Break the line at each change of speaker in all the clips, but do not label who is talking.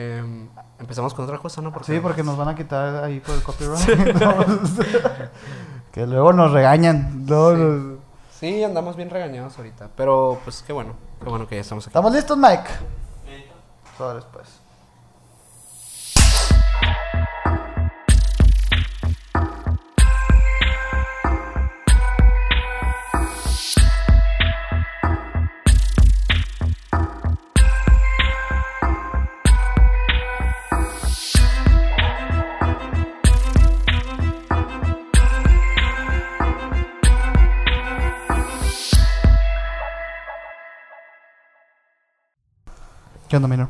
em, empezamos con otra cosa, ¿no?
Sí, porque nos van a quitar ahí por el copyright. que luego nos regañan. Luego
Sí.
nos-
Sí, andamos bien regañados ahorita. Pero, pues, qué bueno. Qué bueno que ya estamos aquí.
¿Estamos listos, Mike? Sobres, pues. ¿Qué onda, Mino?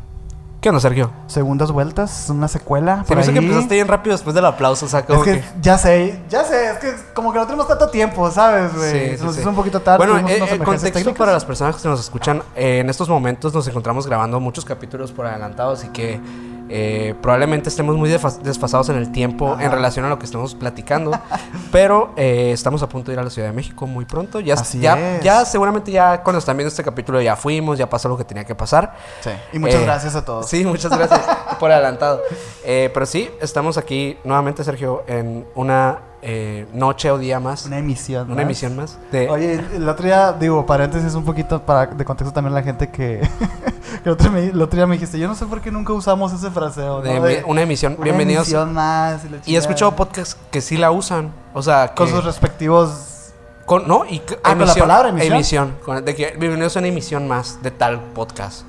¿Qué onda, Sergio?
Segundas vueltas, una secuela.
Se
por
me hizo que
ahí.
empezaste bien rápido después del aplauso, o sea, como
Es que,
que...
ya sé, ya sé, es que como que no tenemos tanto tiempo, ¿sabes, güey?
Sí,
Se
sí,
nos
sí.
hizo un poquito tarde.
Bueno,
tuvimos
eh, el
emergencias
contexto
técnicas.
para las personas que nos escuchan, eh, en estos momentos nos encontramos grabando muchos capítulos por adelantado, así que eh, probablemente estemos muy desfasados en el tiempo en
Ajá.
relación a lo que estamos platicando, pero eh, estamos a punto de ir a la Ciudad de México muy pronto. Ya,
Así
ya,
es.
ya seguramente ya cuando están viendo este capítulo ya fuimos, ya pasó lo que tenía que pasar.
Sí, y muchas
Eh,
gracias a todos.
Sí, muchas gracias por adelantado. Pero sí, estamos aquí nuevamente, Sergio, en una eh, noche o día más,
Una emisión.
una
más.
emisión más de...
Oye, el otro día, digo, paréntesis un poquito para de contexto también la gente que, que el, otro, me- el otro día me dijiste, yo no sé por qué nunca usamos ese fraseo.
de
¿no? De-
una emisión.
una
Bienvenidos.
emisión más. Y,
he escuchado podcasts que sí la usan. O sea, que
Con sus respectivos.
con- ¿No? Y
Ah, con la palabra emisión.
con- de que bienvenidos a una emisión más de tal podcast.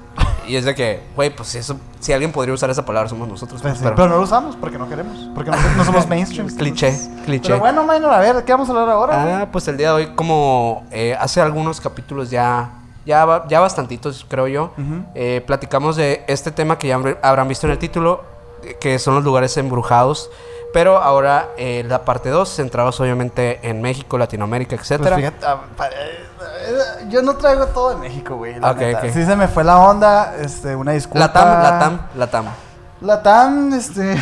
Y es de que, güey, pues eso, si alguien podría usar esa palabra somos nosotros.
Pues
pues,
sí,
pero-
pero, no lo usamos porque no queremos. Porque no, no somos mainstream.
cliché, cliché.
Pero bueno, Minor, a ver, ¿de qué vamos a hablar ahora?
Ah, pues el día de hoy, como eh, hace algunos capítulos ya, ya, ya bastantitos, creo yo, eh, platicamos de este tema que ya habrán- visto en el título, eh, que son los lugares embrujados. Pero ahora eh, la parte 2, centrados obviamente en México, Latinoamérica,
Pues
etcétera.
fíjate, ah, eh, yo no traigo todo de México, güey. la
Ok,
neta.
ok.
Sí se me fue la onda, este, una disculpa.
Latam, Latam, Latam.
Latam, este...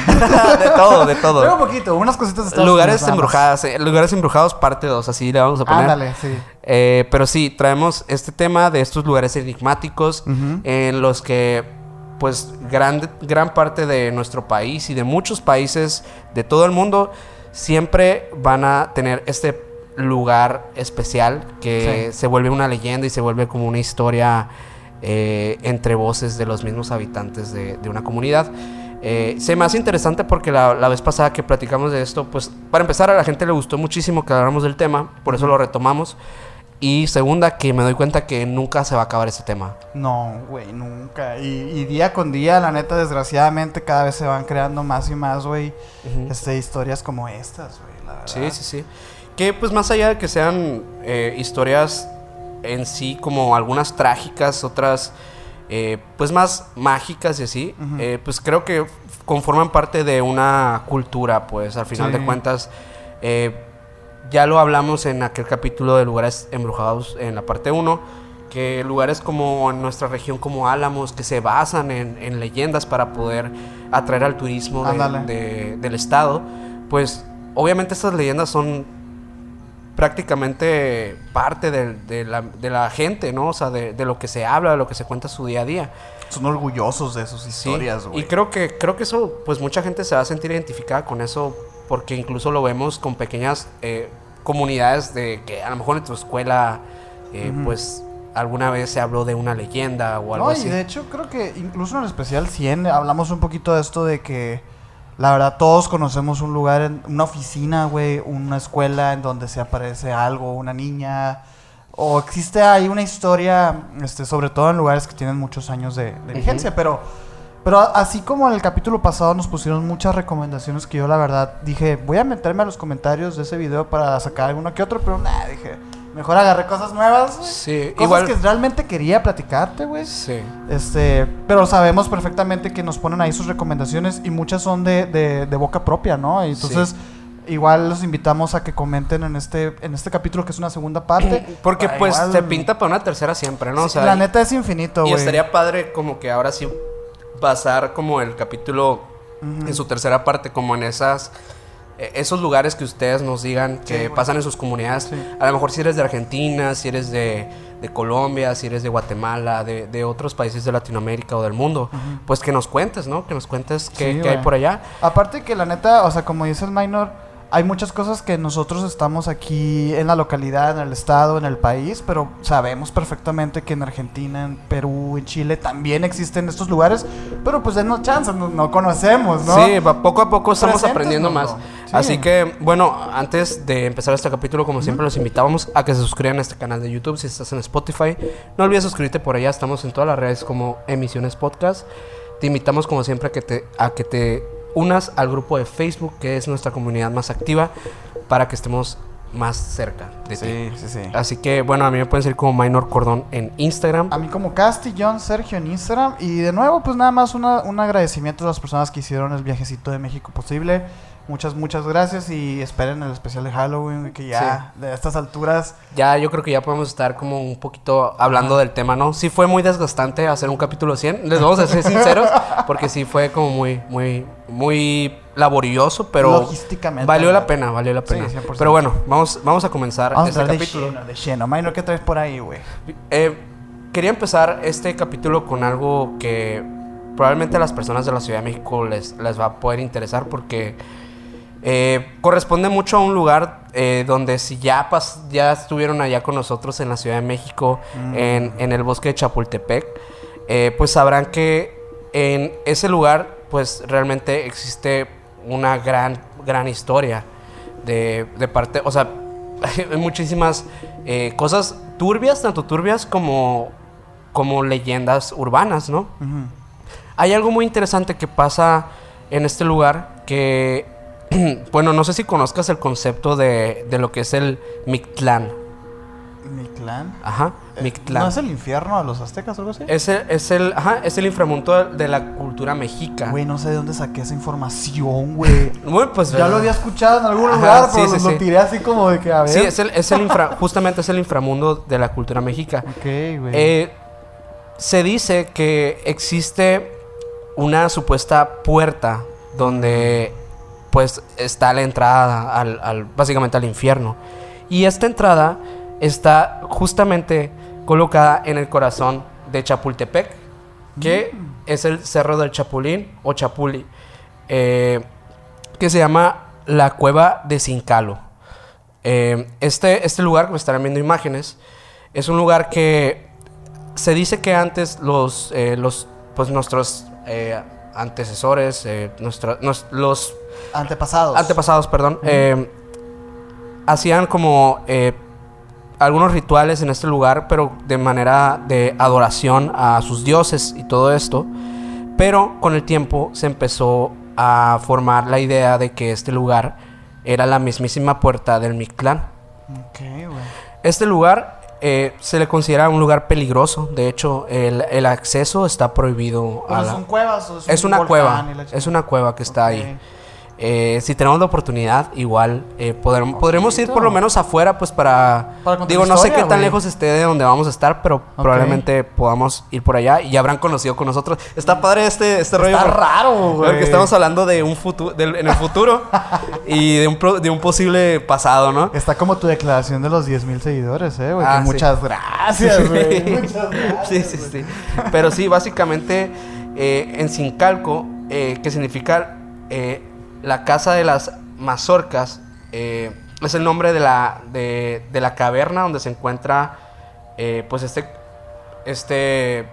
de todo, de todo.
Traigo un poquito, unas cositas de Estados
Lugares
Unidos
embrujadas, eh, lugares embrujados parte 2, así le vamos a poner.
Ándale, sí.
Eh, pero sí, traemos este tema de estos lugares enigmáticos en los que, pues, gran, gran parte de nuestro país y de muchos países de todo el mundo siempre van a tener este lugar especial que
Sí.
se vuelve una leyenda y se vuelve como una historia eh, entre voces de los mismos habitantes de, de una comunidad. Eh, se me hace interesante porque la, la vez pasada que platicamos de esto, pues para empezar a la gente le gustó muchísimo que habláramos del tema, por eso lo retomamos. Y segunda, que me doy cuenta que nunca se va a acabar ese tema.
No, güey, nunca. Y, y día con día, la neta, desgraciadamente, cada vez se van creando más y más, güey,
Ujú.
este, historias como estas, güey.
Sí, sí, sí. Que pues más allá de que sean eh, historias en sí como algunas trágicas, otras eh, pues más mágicas y así, eh, pues creo que conforman parte de una cultura, pues al final
Sí.
de cuentas. ya lo hablamos en aquel capítulo de lugares embrujados en la parte 1, que lugares como en nuestra región como Álamos, que se basan en, en leyendas para poder atraer al turismo de-
Ándale.
de- del estado, pues obviamente estas leyendas son prácticamente parte de, la, de la gente, ¿no? O sea, de, de lo que se habla, de lo que se cuenta su día a día.
Son orgullosos de sus historias, güey.
Y creo que, creo que eso, pues mucha gente se va a sentir identificada con eso, porque incluso lo vemos con pequeñas eh, comunidades de que a lo mejor en tu escuela, eh, pues alguna vez se habló de una leyenda o algo
No, y
así.
de hecho creo que incluso en el especial 100 hablamos un poquito de esto de que la verdad todos conocemos un lugar, en, una oficina, güey, una escuela en donde se aparece algo, una niña, o existe ahí una historia, este, sobre todo en lugares que tienen muchos años de, de vigencia, pero, pero así como en el capítulo pasado nos pusieron muchas recomendaciones que yo la verdad dije, voy a meterme a los comentarios de ese video para sacar alguno que otro, pero nada, dije, mejor agarré cosas nuevas, güey.
Sí,
Cosas
igual.
que realmente quería platicarte, güey.
Sí.
Este, pero sabemos perfectamente que nos ponen ahí sus recomendaciones y muchas son de, de, de boca propia, ¿no? Y entonces, igual los invitamos a que comenten en este, en este capítulo que es una segunda parte.
Porque
Para
pues
igual-
se pinta para una tercera siempre, ¿no? O sea,
la
y-
neta es infinito,
Y
güey.
estaría padre como que ahora sí pasar como el capítulo en su tercera parte, como en esas esos lugares que ustedes nos digan que
Sí,
pasan en sus comunidades.
Sí.
A lo mejor si eres de Argentina, si eres de, de Colombia, si eres de Guatemala, de, de otros países de Latinoamérica o del mundo, pues que nos cuentes, ¿no? Que nos cuentes qué,
Sí,
qué hay por allá.
Aparte que la neta, o sea, como dice el minor, hay muchas cosas que nosotros estamos aquí en la localidad, en el estado, en el país, pero sabemos perfectamente que en Argentina, en Perú, en Chile también existen estos lugares, pero pues denos chance, no, no conocemos, ¿no?
Sí, poco a poco estamos aprendiendo más.
Sí.
Así que, bueno, antes de empezar este capítulo, como siempre, los invitábamos a que se suscriban a este canal de YouTube si estás en Spotify. No olvides suscribirte por allá, estamos en todas las redes como Emisiones Podcast. Te invitamos, como siempre, a que te, a que te unas al grupo de Facebook, que es nuestra comunidad más activa, para que estemos más cerca de ti.
Sí, sí, sí.
Así que, bueno, a mí me pueden seguir como Minor Cordón en Instagram.
A mí como Casti, John, Sergio en Instagram. Y de nuevo, pues nada más una- un agradecimiento a las personas que hicieron el viajecito de México posible. Muchas, muchas gracias y esperen el especial de Halloween, que ya de estas alturas...
Ya, yo creo que ya podemos estar como un poquito hablando del tema, ¿no? Sí fue muy desgastante hacer un capítulo 100, les vamos a ser sinceros, porque sí fue como muy, muy, muy laborioso, pero
Logísticamente.
valió la pena, valió la
Sí,
pena.
100%.
pero bueno, vamos, vamos a comenzar
Vamos a
este
entrar de
capítulo.
lleno, de lleno. ¿qué traes por ahí, güey?
Eh, quería empezar este capítulo con algo que probablemente a las personas de la Ciudad de México les, les va a poder interesar porque eh, corresponde mucho a un lugar eh, donde si ya, pas- ya estuvieron allá con nosotros en la Ciudad de México, en, en el bosque de Chapultepec, eh, pues sabrán que en ese lugar pues realmente existe una gran, gran historia de, de parte, o sea, hay muchísimas cosas turbias, tanto turbias como, como leyendas urbanas, ¿no? Hay algo muy interesante que pasa en este lugar que, bueno, no sé si conozcas el concepto de, de lo que es el Mictlán.
Mi clan.
Ajá,
Eh,
Mictlán.
¿No es el infierno a los aztecas o algo así?
Es el, es el, ajá, es el inframundo de la cultura mexica.
Güey, no sé de dónde saqué esa información, güey.
Bueno, pues
ya lo había escuchado en algún
Ajá,
lugar,
sí,
pero
sí,
lo, tiré así como de que a ver.
Sí, es el, es el infra, justamente es el inframundo de la cultura mexica.
Ok, güey.
Eh, se dice que existe una supuesta puerta donde pues está la entrada al, al- básicamente al infierno. Y esta entrada está justamente colocada en el corazón de Chapultepec, que es el Cerro del Chapulín o Chapuli, eh, que se llama la Cueva de Cincalo. Eh, este, este lugar, que estarán viendo imágenes, es un lugar que se dice que antes los, eh, los pues nuestros eh, antecesores, eh, nuestra- nos- los
Antepasados.
antepasados, perdón, eh, hacían como eh, algunos rituales en este lugar, pero de manera de adoración a sus dioses y todo esto. Pero con el tiempo se empezó a formar la idea de que este lugar era la mismísima puerta del Mictlán.
Ok, güey.
Este lugar eh, se le considera un lugar peligroso. De hecho, el, el acceso está prohibido. a la-
son cuevas o es,
es
un
una
volcán
cueva. Es una cueva que está
Ok.
ahí. Eh, si tenemos la oportunidad, igual eh, podremos, podremos ir por lo menos afuera, pues para.
Para
digo, no sé qué tan lejos esté de donde vamos a estar, pero probablemente podamos ir por allá y ya habrán conocido con nosotros. Está padre este, este rollo.
Está
por-
raro, güey.
Porque estamos hablando de un futuro, en el futuro y de un, pro- de un posible pasado, ¿no?
Está como tu declaración de los 10 mil seguidores, eh, güey.
Ah, sí.
muchas gracias, güey. muchas gracias.
sí, sí, sí. Pero sí, básicamente eh, en Sincalco, eh, que significa la casa de las mazorcas, eh, es el nombre de la, de, de la caverna donde se encuentra eh, pues este, este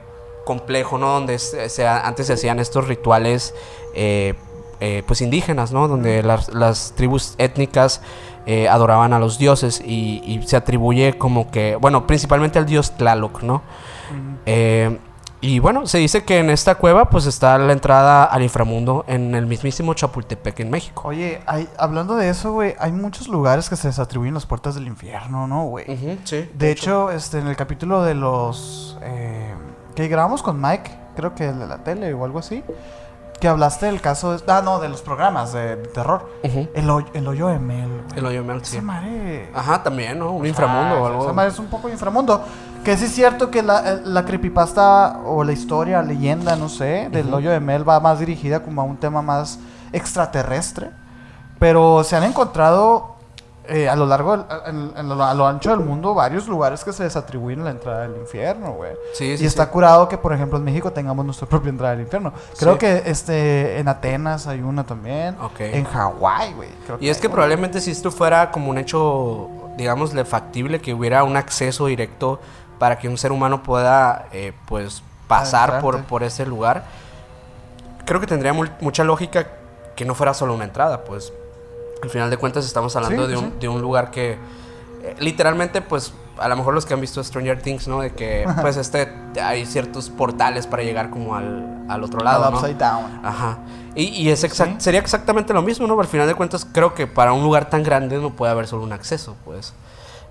complejo, ¿no? Donde se, se- antes se hacían estos rituales eh, pues indígenas, ¿no? Donde las, las tribus étnicas adoraban a los dioses y, y se atribuye como que, bueno, principalmente al dios Tlaloc, ¿no? Eh, y bueno, se dice que en esta cueva pues está la entrada al inframundo en el mismísimo Chapultepec en México.
Oye, hay, hablando de eso, güey, hay muchos lugares que se les atribuyen las puertas del infierno, ¿no, güey?
Sí.
De hecho, este, en el capítulo de los... eh, que grabamos con Mike, creo que el de la tele o algo así, que hablaste del caso... De, ah, no, de los programas de, de terror. El, hoy- el hoyo de Mel.
El hoyo Mel, sí.
Esa madre...
Ajá, también, ¿no? Un
Ah,
inframundo o algo.
Esa madre es un poco inframundo. Que sí es cierto que la, eh, la creepypasta o la historia, leyenda, no sé, del hoyo de Mel va más dirigida como a un tema más extraterrestre. Pero se han encontrado eh, a lo largo, del- en- en lo- a lo ancho del mundo, varios lugares que se desatribuyen la entrada del infierno, güey.
Sí,
y
sí,
está
sí.
curado que, por ejemplo, en México tengamos nuestra propia entrada del infierno. Creo que este en Atenas hay una también. En Hawái, güey.
Y es que
una.
probablemente si esto fuera como un hecho, digámosle, factible, que hubiera un acceso directo para que un ser humano pueda, eh, pues, pasar por, por ese lugar, creo que tendría mu- mucha lógica que no fuera solo una entrada, pues. Al final de cuentas estamos hablando
Sí,
de, un,
sí.
de un lugar que, eh, literalmente, pues, a lo mejor los que han visto Stranger Things, ¿no? De que, pues, este, hay ciertos portales para llegar como al, al otro lado,
Al
¿no?
upside down.
Ajá. Y, y es exact-
Sí.
sería exactamente lo mismo, ¿no? Al final de cuentas, creo que para un lugar tan grande no puede haber solo un acceso, pues.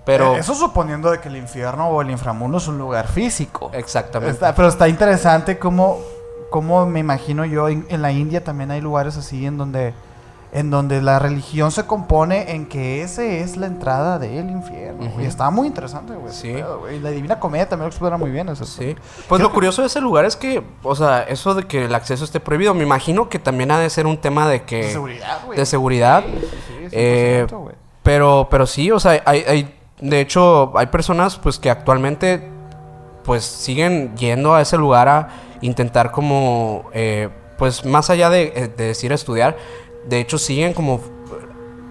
Pero.
Eh, Eso suponiendo de que el infierno o el inframundo es un lugar físico.
Exactamente.
Está- pero está interesante cómo, cómo me imagino yo, en, en la India también hay lugares así en donde, en donde la religión se compone en que ese es la entrada del infierno. Y está muy interesante, güey.
Sí.
Y la Divina Comedia también lo explora muy bien. Eso.
Sí. Pues lo curioso de ese lugar es que, o sea, eso de que el acceso esté prohibido, me imagino que también ha de ser un tema de que.
De seguridad, güey.
de seguridad.
Sí, sí, sí,
Eh,
100%, güey.
Pero, pero sí, o sea, hay, hay, de hecho, hay personas pues que actualmente pues siguen yendo a ese lugar a intentar como, eh, pues más allá de, eh, de decir estudiar, de hecho siguen como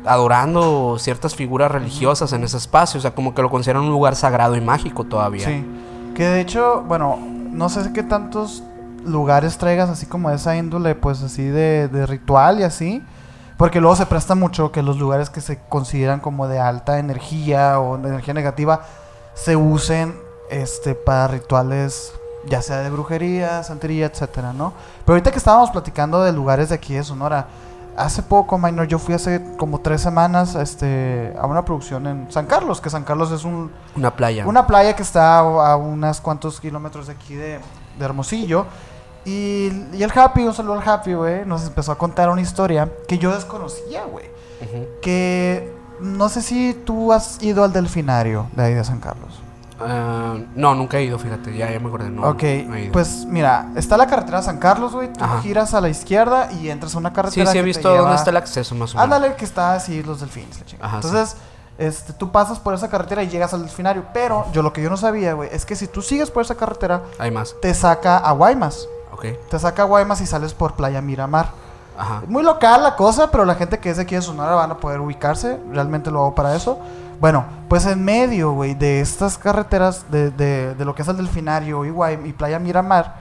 adorando ciertas figuras religiosas en ese espacio, o sea, como que lo consideran un lugar sagrado y mágico todavía.
Sí. Que de hecho, bueno, no sé qué tantos lugares traigas así como esa índole, pues así de, de ritual y así. Porque luego se presta mucho que los lugares que se consideran como de alta energía o de energía negativa se usen este para rituales ya sea de brujería, santería, etcétera, ¿no? Pero ahorita que estábamos platicando de lugares de aquí de Sonora, hace poco, Minor, yo fui hace como tres semanas este, a una producción en San Carlos, que San Carlos es un,
Una playa.
una playa que está a unos cuantos kilómetros de aquí de, de Hermosillo. Y, y el Happy, un saludo al Happy, güey, nos empezó a contar una historia que yo desconocía, güey. Que no sé si tú has ido al delfinario de ahí de San Carlos.
Ah, no, nunca he ido, fíjate, ya, ya me acordé. No,
ok,
no he ido.
pues mira, está la carretera San Carlos, güey. Tú
Ajá.
giras a la izquierda y entras a una
sí,
carretera.
sí he
que te
visto
lleva-
dónde está el acceso más o menos.
Ándale, que está así los delfines, la.
Ajá,
Entonces, este, tú pasas por esa carretera y llegas al delfinario. Pero yo lo que yo no sabía, güey, es que si tú sigues por esa carretera,
Hay más.
te saca a Guaymas.
Ok.
Te saca Guaymas y sales por Playa Miramar.
Ajá.
Muy local la cosa, pero la gente que es de aquí de Sonora van a poder ubicarse. Realmente lo hago para eso. Bueno, pues en medio, güey, de estas carreteras, de, de- de lo que es el Delfinario y, Guay- y Playa Miramar,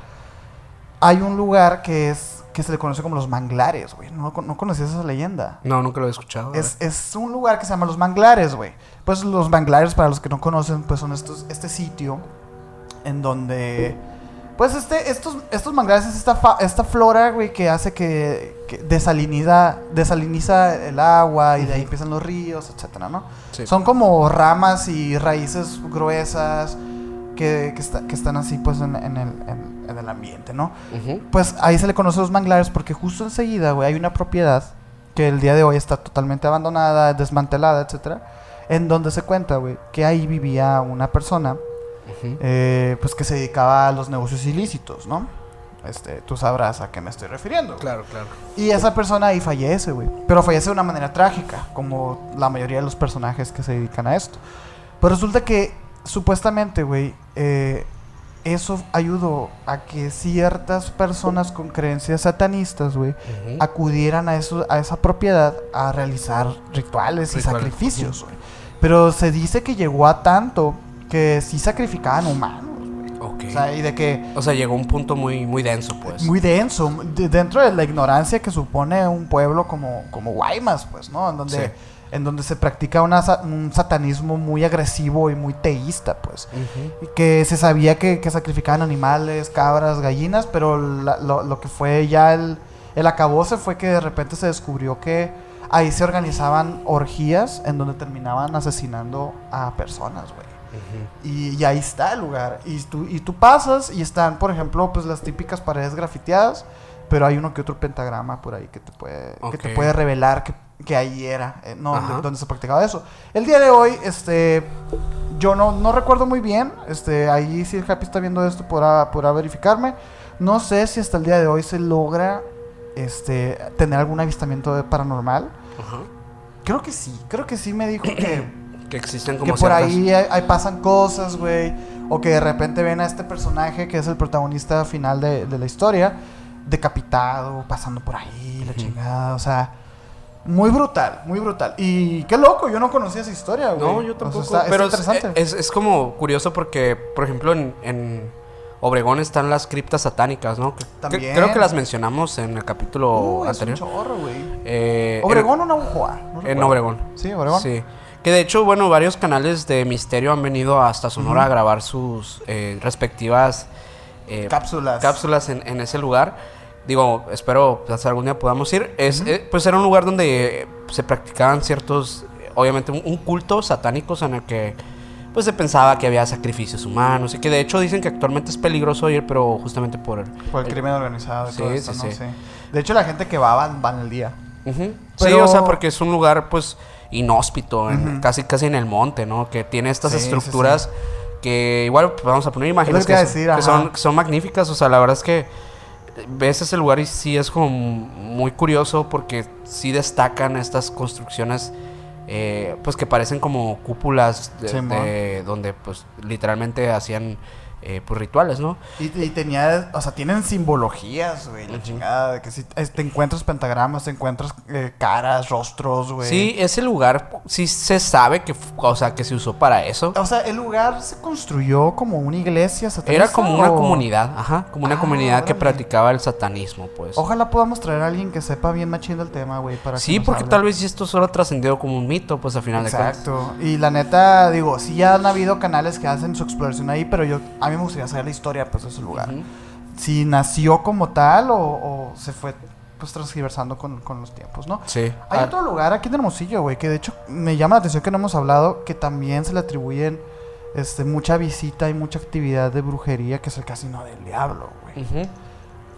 hay un lugar que es que se le conoce como los manglares, güey. No, no conocías esa leyenda.
No, nunca lo he escuchado.
Es, es un lugar que se llama Los Manglares, güey. Pues los manglares, para los que no conocen, pues son estos, este sitio en donde... Pues este, estos, estos manglares es esta, fa- esta flora, güey, que hace que, que desaliniza, desaliniza el agua y de ahí empiezan los ríos, etcétera, ¿no?
Sí.
Son como ramas y raíces gruesas que, que, está- que están así, pues, en, en el, en- en el ambiente, ¿no? Pues ahí se le conoce los manglares porque justo enseguida, güey, hay una propiedad que el día de hoy está totalmente abandonada, desmantelada, etcétera, en donde se cuenta, güey, que ahí vivía una persona, Eh, pues que se dedicaba a los negocios ilícitos, ¿no? Este, tú sabrás a qué me estoy refiriendo. güey.
Claro, claro.
Y esa persona ahí fallece, güey. Pero fallece de una manera trágica, como la mayoría de los personajes que se dedican a esto. Pero resulta que, supuestamente, güey, eh, eso ayudó a que ciertas personas con creencias satanistas, güey, acudieran a, eso, a esa propiedad a realizar rituales y sacrificios, güey. Pero se dice que llegó a tanto que sí sacrificaban humanos, güey.
Ok.
O sea, y de que
O sea, llegó un punto muy, muy denso, pues.
muy denso, de- dentro de la ignorancia que supone un pueblo como, como Guaymas, pues, ¿no? En donde,
Sí.
en donde se practica una un satanismo muy agresivo y muy teísta, pues. Y que se sabía que, que sacrificaban animales, cabras, gallinas, pero la- lo, lo que fue ya el, el acabose fue que de repente se descubrió que ahí se organizaban orgías en donde terminaban asesinando a personas, güey. Y, y ahí está el lugar. Y tú, y tú pasas y están, por ejemplo, pues las típicas paredes grafiteadas, pero hay uno que otro pentagrama por ahí que te puede, que te puede revelar que, que ahí era, eh, no, donde, se practicaba eso. El día de hoy, este, yo no, no recuerdo muy bien, este, ahí si el Happy está viendo esto podrá, podrá verificarme. No sé si hasta el día de hoy se logra este, tener algún avistamiento de paranormal. Creo que sí, creo que sí me dijo que,
Que existen como
que por
ciertas-
ahí hay pasan cosas, güey. O que de repente ven a este personaje que es el protagonista final de, de la historia, decapitado, pasando por ahí, la chingada, o sea... Muy brutal, muy brutal. Y qué loco, yo no conocía esa historia, güey.
No, yo
O sea,
tampoco.
está-
pero es,
interesante.
es- es como curioso porque, por ejemplo, en, en Obregón están las criptas satánicas, ¿no? Que- que-
También.
creo que las mencionamos en el capítulo
es un
anterior.
chorro, güey.
Eh,
¿Obregón o Navajoa? No
En, en. Obregón.
Sí, Obregón.
Sí. Que de hecho, bueno, varios canales de misterio han venido hasta Sonora a grabar sus eh, respectivas eh,
Cápsulas.
cápsulas en, en ese lugar. Digo, espero pues, algún día podamos ir. Es, eh, pues era un lugar donde se practicaban ciertos, obviamente, un, un culto satánicos en el que pues se pensaba que había sacrificios humanos y que de hecho dicen que actualmente es peligroso ir, pero justamente por el...
Por el crimen organizado y
Sí,
todo eso,
sí,
¿no?
sí.
De hecho, la gente que va, van, van el día.
Sí,
Pero-
o sea, porque es un lugar pues inhóspito, en- casi casi en el monte, ¿no? Que tiene estas
Sí, sí,
estructuras que igual pues, vamos a poner imágenes
que
que, son, que son- que son magníficas, o sea, la verdad es que ves ese lugar y sí es como muy curioso porque sí destacan estas construcciones eh, pues que parecen como cúpulas de- donde pues literalmente hacían eh, pues rituales, ¿no?
Y, y tenía, o sea, tienen simbologías, güey, la chingada. De que si te encuentras pentagramas, te encuentras eh, caras, rostros, güey.
Sí, ese lugar sí se sabe que, o sea, que se usó para eso.
O sea, el lugar se construyó como una iglesia satanista.
Era como una comunidad, ajá, como una
Ah,
comunidad que practicaba el satanismo, pues.
Ojalá podamos traer a alguien que sepa bien machín del tema, güey, para que
Sí,
nos
porque
hable.
tal vez si esto solo ha trascendido como un mito, pues al final de cuentas.
Exacto. Y la neta, digo, sí ya han habido canales que hacen su exploración ahí, pero yo a mí me gustaría saber la historia pues de ese lugar. Si nació como tal o, o se fue pues transgiversando con, con los tiempos, ¿no?
Sí.
Hay
Ah,
otro lugar aquí en Hermosillo, güey, que de hecho me llama la atención que no hemos hablado, que también se le atribuyen este, mucha visita y mucha actividad de brujería, que es el Casino del Diablo, güey.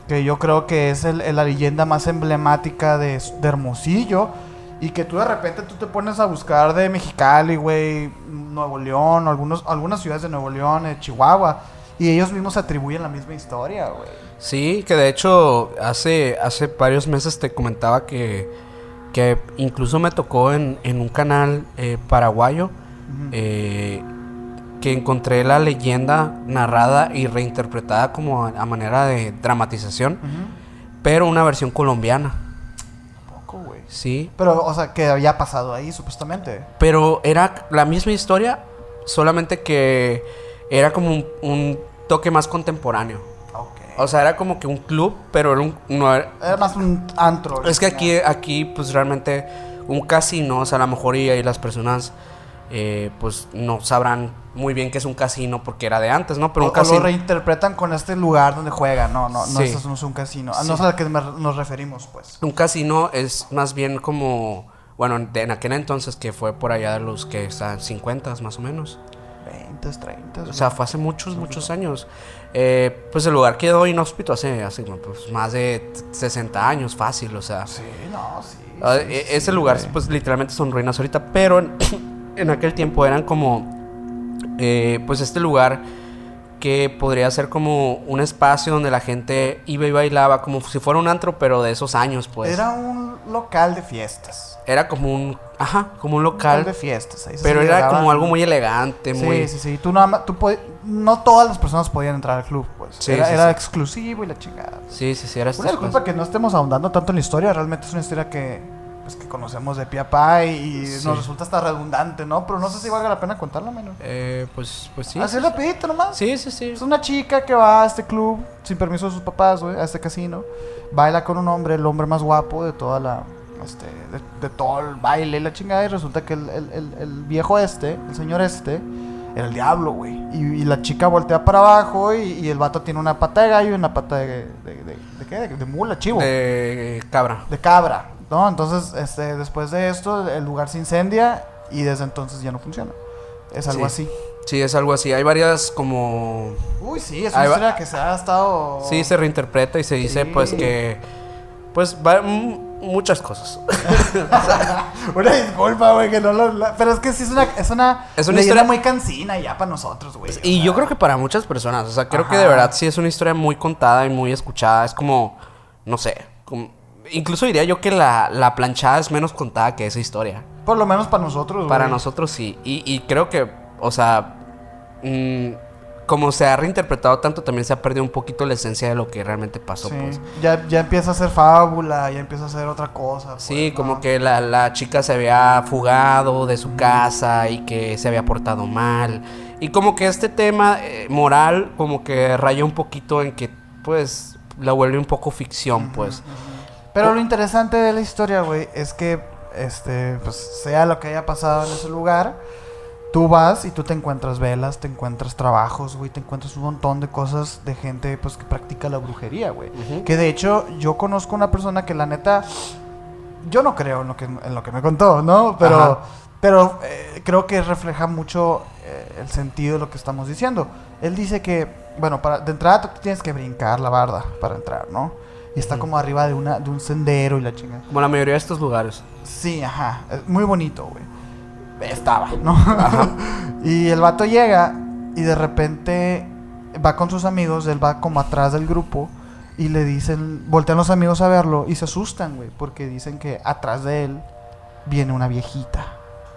Que yo creo que es el- el- la leyenda más emblemática de, de Hermosillo. Y que tú de repente tú te pones a buscar de Mexicali, güey, Nuevo León, algunos, algunas ciudades de Nuevo León, eh, Chihuahua. Y ellos mismos atribuyen la misma historia, güey.
Sí, que de hecho hace, hace varios meses te comentaba que, que incluso me tocó en, en un canal eh, paraguayo eh, que encontré la leyenda narrada y reinterpretada como a, a manera de dramatización, pero una versión colombiana. Sí,
Pero, o sea, que había pasado ahí, supuestamente.
Pero era la misma historia, solamente que era como un, un toque más contemporáneo.
Ok.
O sea, era como que un club, pero era un, no era-
Era más un antro.
es que aquí, aquí, pues realmente un casino, o sea, a lo mejor y ahí las personas, eh, pues no sabrán muy bien que es un casino porque era de antes, ¿no? Pero
o,
un
o lo
casino,
reinterpretan con este lugar donde juegan. No, no, no,
Sí.
eso no es un casino. Ah,
Sí.
No es a lo que nos referimos, pues.
un casino es más bien como, bueno, de- en aquel entonces que fue por allá de los que están 50 más o menos.
20, 30.
O sea, fue hace muchos, muchos años. Eh, pues el lugar quedó inhóspito hace, hace pues, más de t- 60 años, fácil, o sea.
Sí, no, sí.
Ah,
sí,
e-
sí,
ese lugar,
güey.
pues literalmente son ruinas ahorita, pero en, en aquel tiempo eran como, eh, pues este lugar que podría ser como un espacio donde la gente iba y bailaba, como si fuera un antro, pero de esos años, pues.
Era un local de fiestas.
Era como un, ajá, como un
Un local
local,
de fiestas. ahí se
pero era como algo muy elegante,
Sí,
muy...
sí, sí. Tú nada tú no todas las personas podían entrar al club, pues.
Sí,
era
sí,
era
sí.
exclusivo y la chingada.
Sí, sí, sí, era
Una
estas
disculpa que no estemos ahondando tanto en la historia, realmente es una historia que, pues, que conocemos de pie a y,
Sí.
nos resulta hasta redundante, ¿no? Pero no sé si valga la pena contarla, menos.
Eh, pues, pues sí.
Así rapidito nomás.
Sí, sí, sí.
Es una chica que va a este club sin permiso de sus papás, güey, a este casino. Baila con un hombre, el hombre más guapo de toda la. Este, de, de todo el baile y la chingada. Y resulta que el, el- el- el viejo este, el señor este, era el diablo, güey. Y, y la chica voltea para abajo y, y el vato tiene una pata de gallo y una pata de. ¿De, de, de qué? De, mula, chivo.
De cabra.
de cabra, ¿no? Entonces, este, después de esto, el lugar se incendia y desde entonces ya no funciona. Es algo
Sí.
así.
Sí, es algo así. Hay varias como...
Uy, sí, es una
va-
historia que se ha estado.
Sí, se reinterpreta y se dice
Sí.
pues que... Pues va, muchas cosas.
Una disculpa, güey, que no lo. Pero es que sí es una. Es una,
Es una historia-
muy cansina ya para nosotros, güey.
y yo creo que para muchas personas, o sea, creo que de verdad sí es una historia muy contada y muy escuchada. Es como, no sé, como- incluso diría yo que la, la planchada es menos contada que esa historia.
Por lo menos para nosotros,
Para
güey.
nosotros sí. Y, y creo que, o sea, mm, como se ha reinterpretado tanto, también se ha perdido un poquito la esencia de lo que realmente pasó.
Sí,
Pues.
ya, ya empieza a ser fábula, ya empieza a ser otra cosa. pues,
Sí, como que la, la chica se había fugado de su casa y que se había portado mal. Y como que este tema eh, moral como que raya un poquito en que pues la vuelve un poco ficción, pues.
Pero lo interesante de la historia, güey, es que, este, pues, sea lo que haya pasado en ese lugar, tú vas y tú te encuentras velas, te encuentras trabajos, güey, te encuentras un montón de cosas de gente, pues, que practica la brujería, güey. Que de hecho, yo conozco una persona que la neta, yo no creo en lo que, en lo que me contó, ¿no? Pero,
Ajá.
pero eh, creo que refleja mucho eh, el sentido de lo que estamos diciendo. Él dice que, bueno, para, de entrada tú tienes que brincar la barda para entrar, ¿no? Y está como arriba de, una, de un sendero y la chingada.
Como la mayoría de estos lugares.
Sí, ajá. Muy bonito, güey. Estaba, ¿no? y el vato llega y de repente va con sus amigos, él va como atrás del grupo y le dicen, voltean los amigos a verlo y se asustan, güey, porque dicen que atrás de él viene una viejita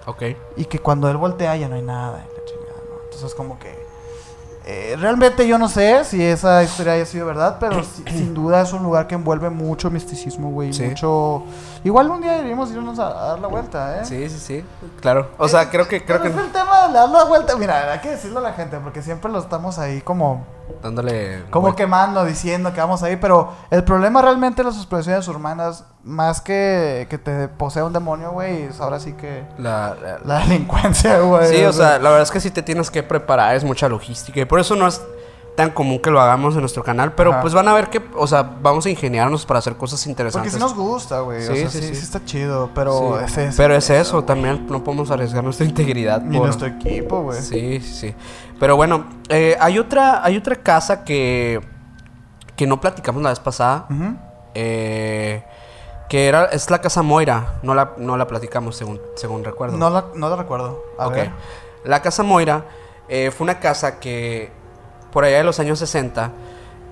Ok.
y que cuando él voltea ya no hay nada, la chingada, ¿no? Entonces como que eh, realmente yo no sé si esa historia haya sido verdad, pero si- sin duda es un lugar que envuelve mucho misticismo, güey,
Sí.
mucho Igual un día deberíamos irnos a, a dar la vuelta, ¿eh?
Sí, sí, sí. Claro. O sea, creo que creo
Pero
que
es el tema de dar la vuelta. Mira, hay que decirlo a la gente porque siempre lo estamos ahí como,
dándole
como
vuelta.
quemando, diciendo que vamos ahí. Pero el problema realmente de las explosiones urbanas, más que que te posea un demonio, güey, es ahora sí que
la, la-
la delincuencia, güey.
Sí, o sea, la verdad es que sí te tienes que preparar, es mucha logística. Y por eso no es tan común que lo hagamos en nuestro canal. Pero
Ajá.
pues van a ver que, o sea, vamos a ingeniarnos para hacer cosas
Porque
interesantes.
sí nos gusta, güey. o
Sí,
sea,
sí,
sí, está chido, pero es eso.
Pero es eso, también no podemos arriesgar nuestra integridad.
Ni
por-
nuestro equipo, güey.
Sí, sí, sí. Pero bueno, eh, hay otra, hay otra casa que, que no platicamos la vez pasada. Eh, que era, es la casa Moira. No la, no la platicamos según, según recuerdo.
No, la, no la recuerdo. A
Ok.
ver.
La casa Moira eh, fue una casa que por allá de los años 60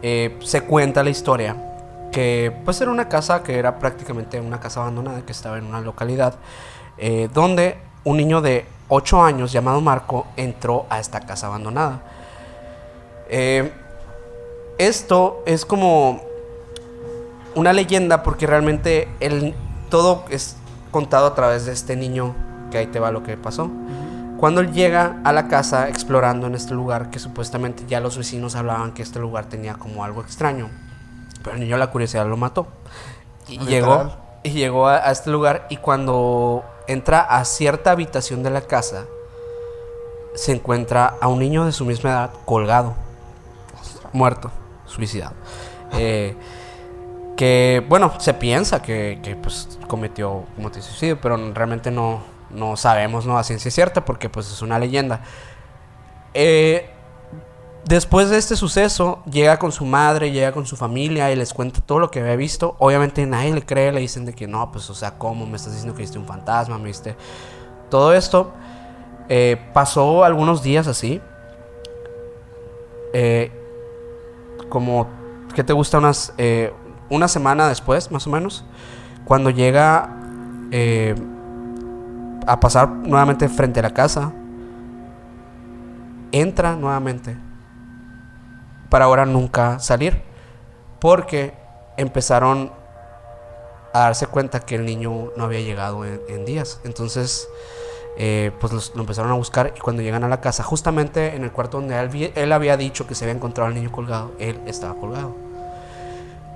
eh, se cuenta la historia que pues era una casa que era prácticamente una casa abandonada que estaba en una localidad eh, donde un niño de 8 años llamado Marco entró a esta casa abandonada. Eh, esto es como una leyenda porque realmente el, todo es contado a través de este niño que ahí te va lo que pasó. Cuando él llega a la casa explorando en este lugar, que supuestamente ya los vecinos hablaban que este lugar tenía como algo extraño, pero el niño la curiosidad lo mató. Y
Literal.
llegó, y llegó a, a este lugar y cuando entra a cierta habitación de la casa, se encuentra a un niño de su misma edad colgado, muerto, suicidado. Eh, que bueno, se piensa que, que, pues cometió, cometió suicidio, pero realmente no, no sabemos no a ciencia cierta porque pues es una leyenda. Eh, después de este suceso, llega con su madre, llega con su familia y les cuenta todo lo que había visto. Obviamente nadie le cree, le dicen de que no, pues o sea, ¿cómo? Me estás diciendo que viste un fantasma, me viste todo esto. Eh, pasó algunos días así. Eh, como, ¿qué te gusta? Unas, eh, una semana después, más o menos. Cuando llega a pasar nuevamente frente a la casa. Entra nuevamente. Para ahora nunca salir. Porque empezaron a darse cuenta que el niño no había llegado en, días. Entonces, eh, pues lo empezaron a buscar y cuando llegan a la casa, justamente en el cuarto donde él, él había dicho que se había encontrado al niño colgado, él estaba colgado.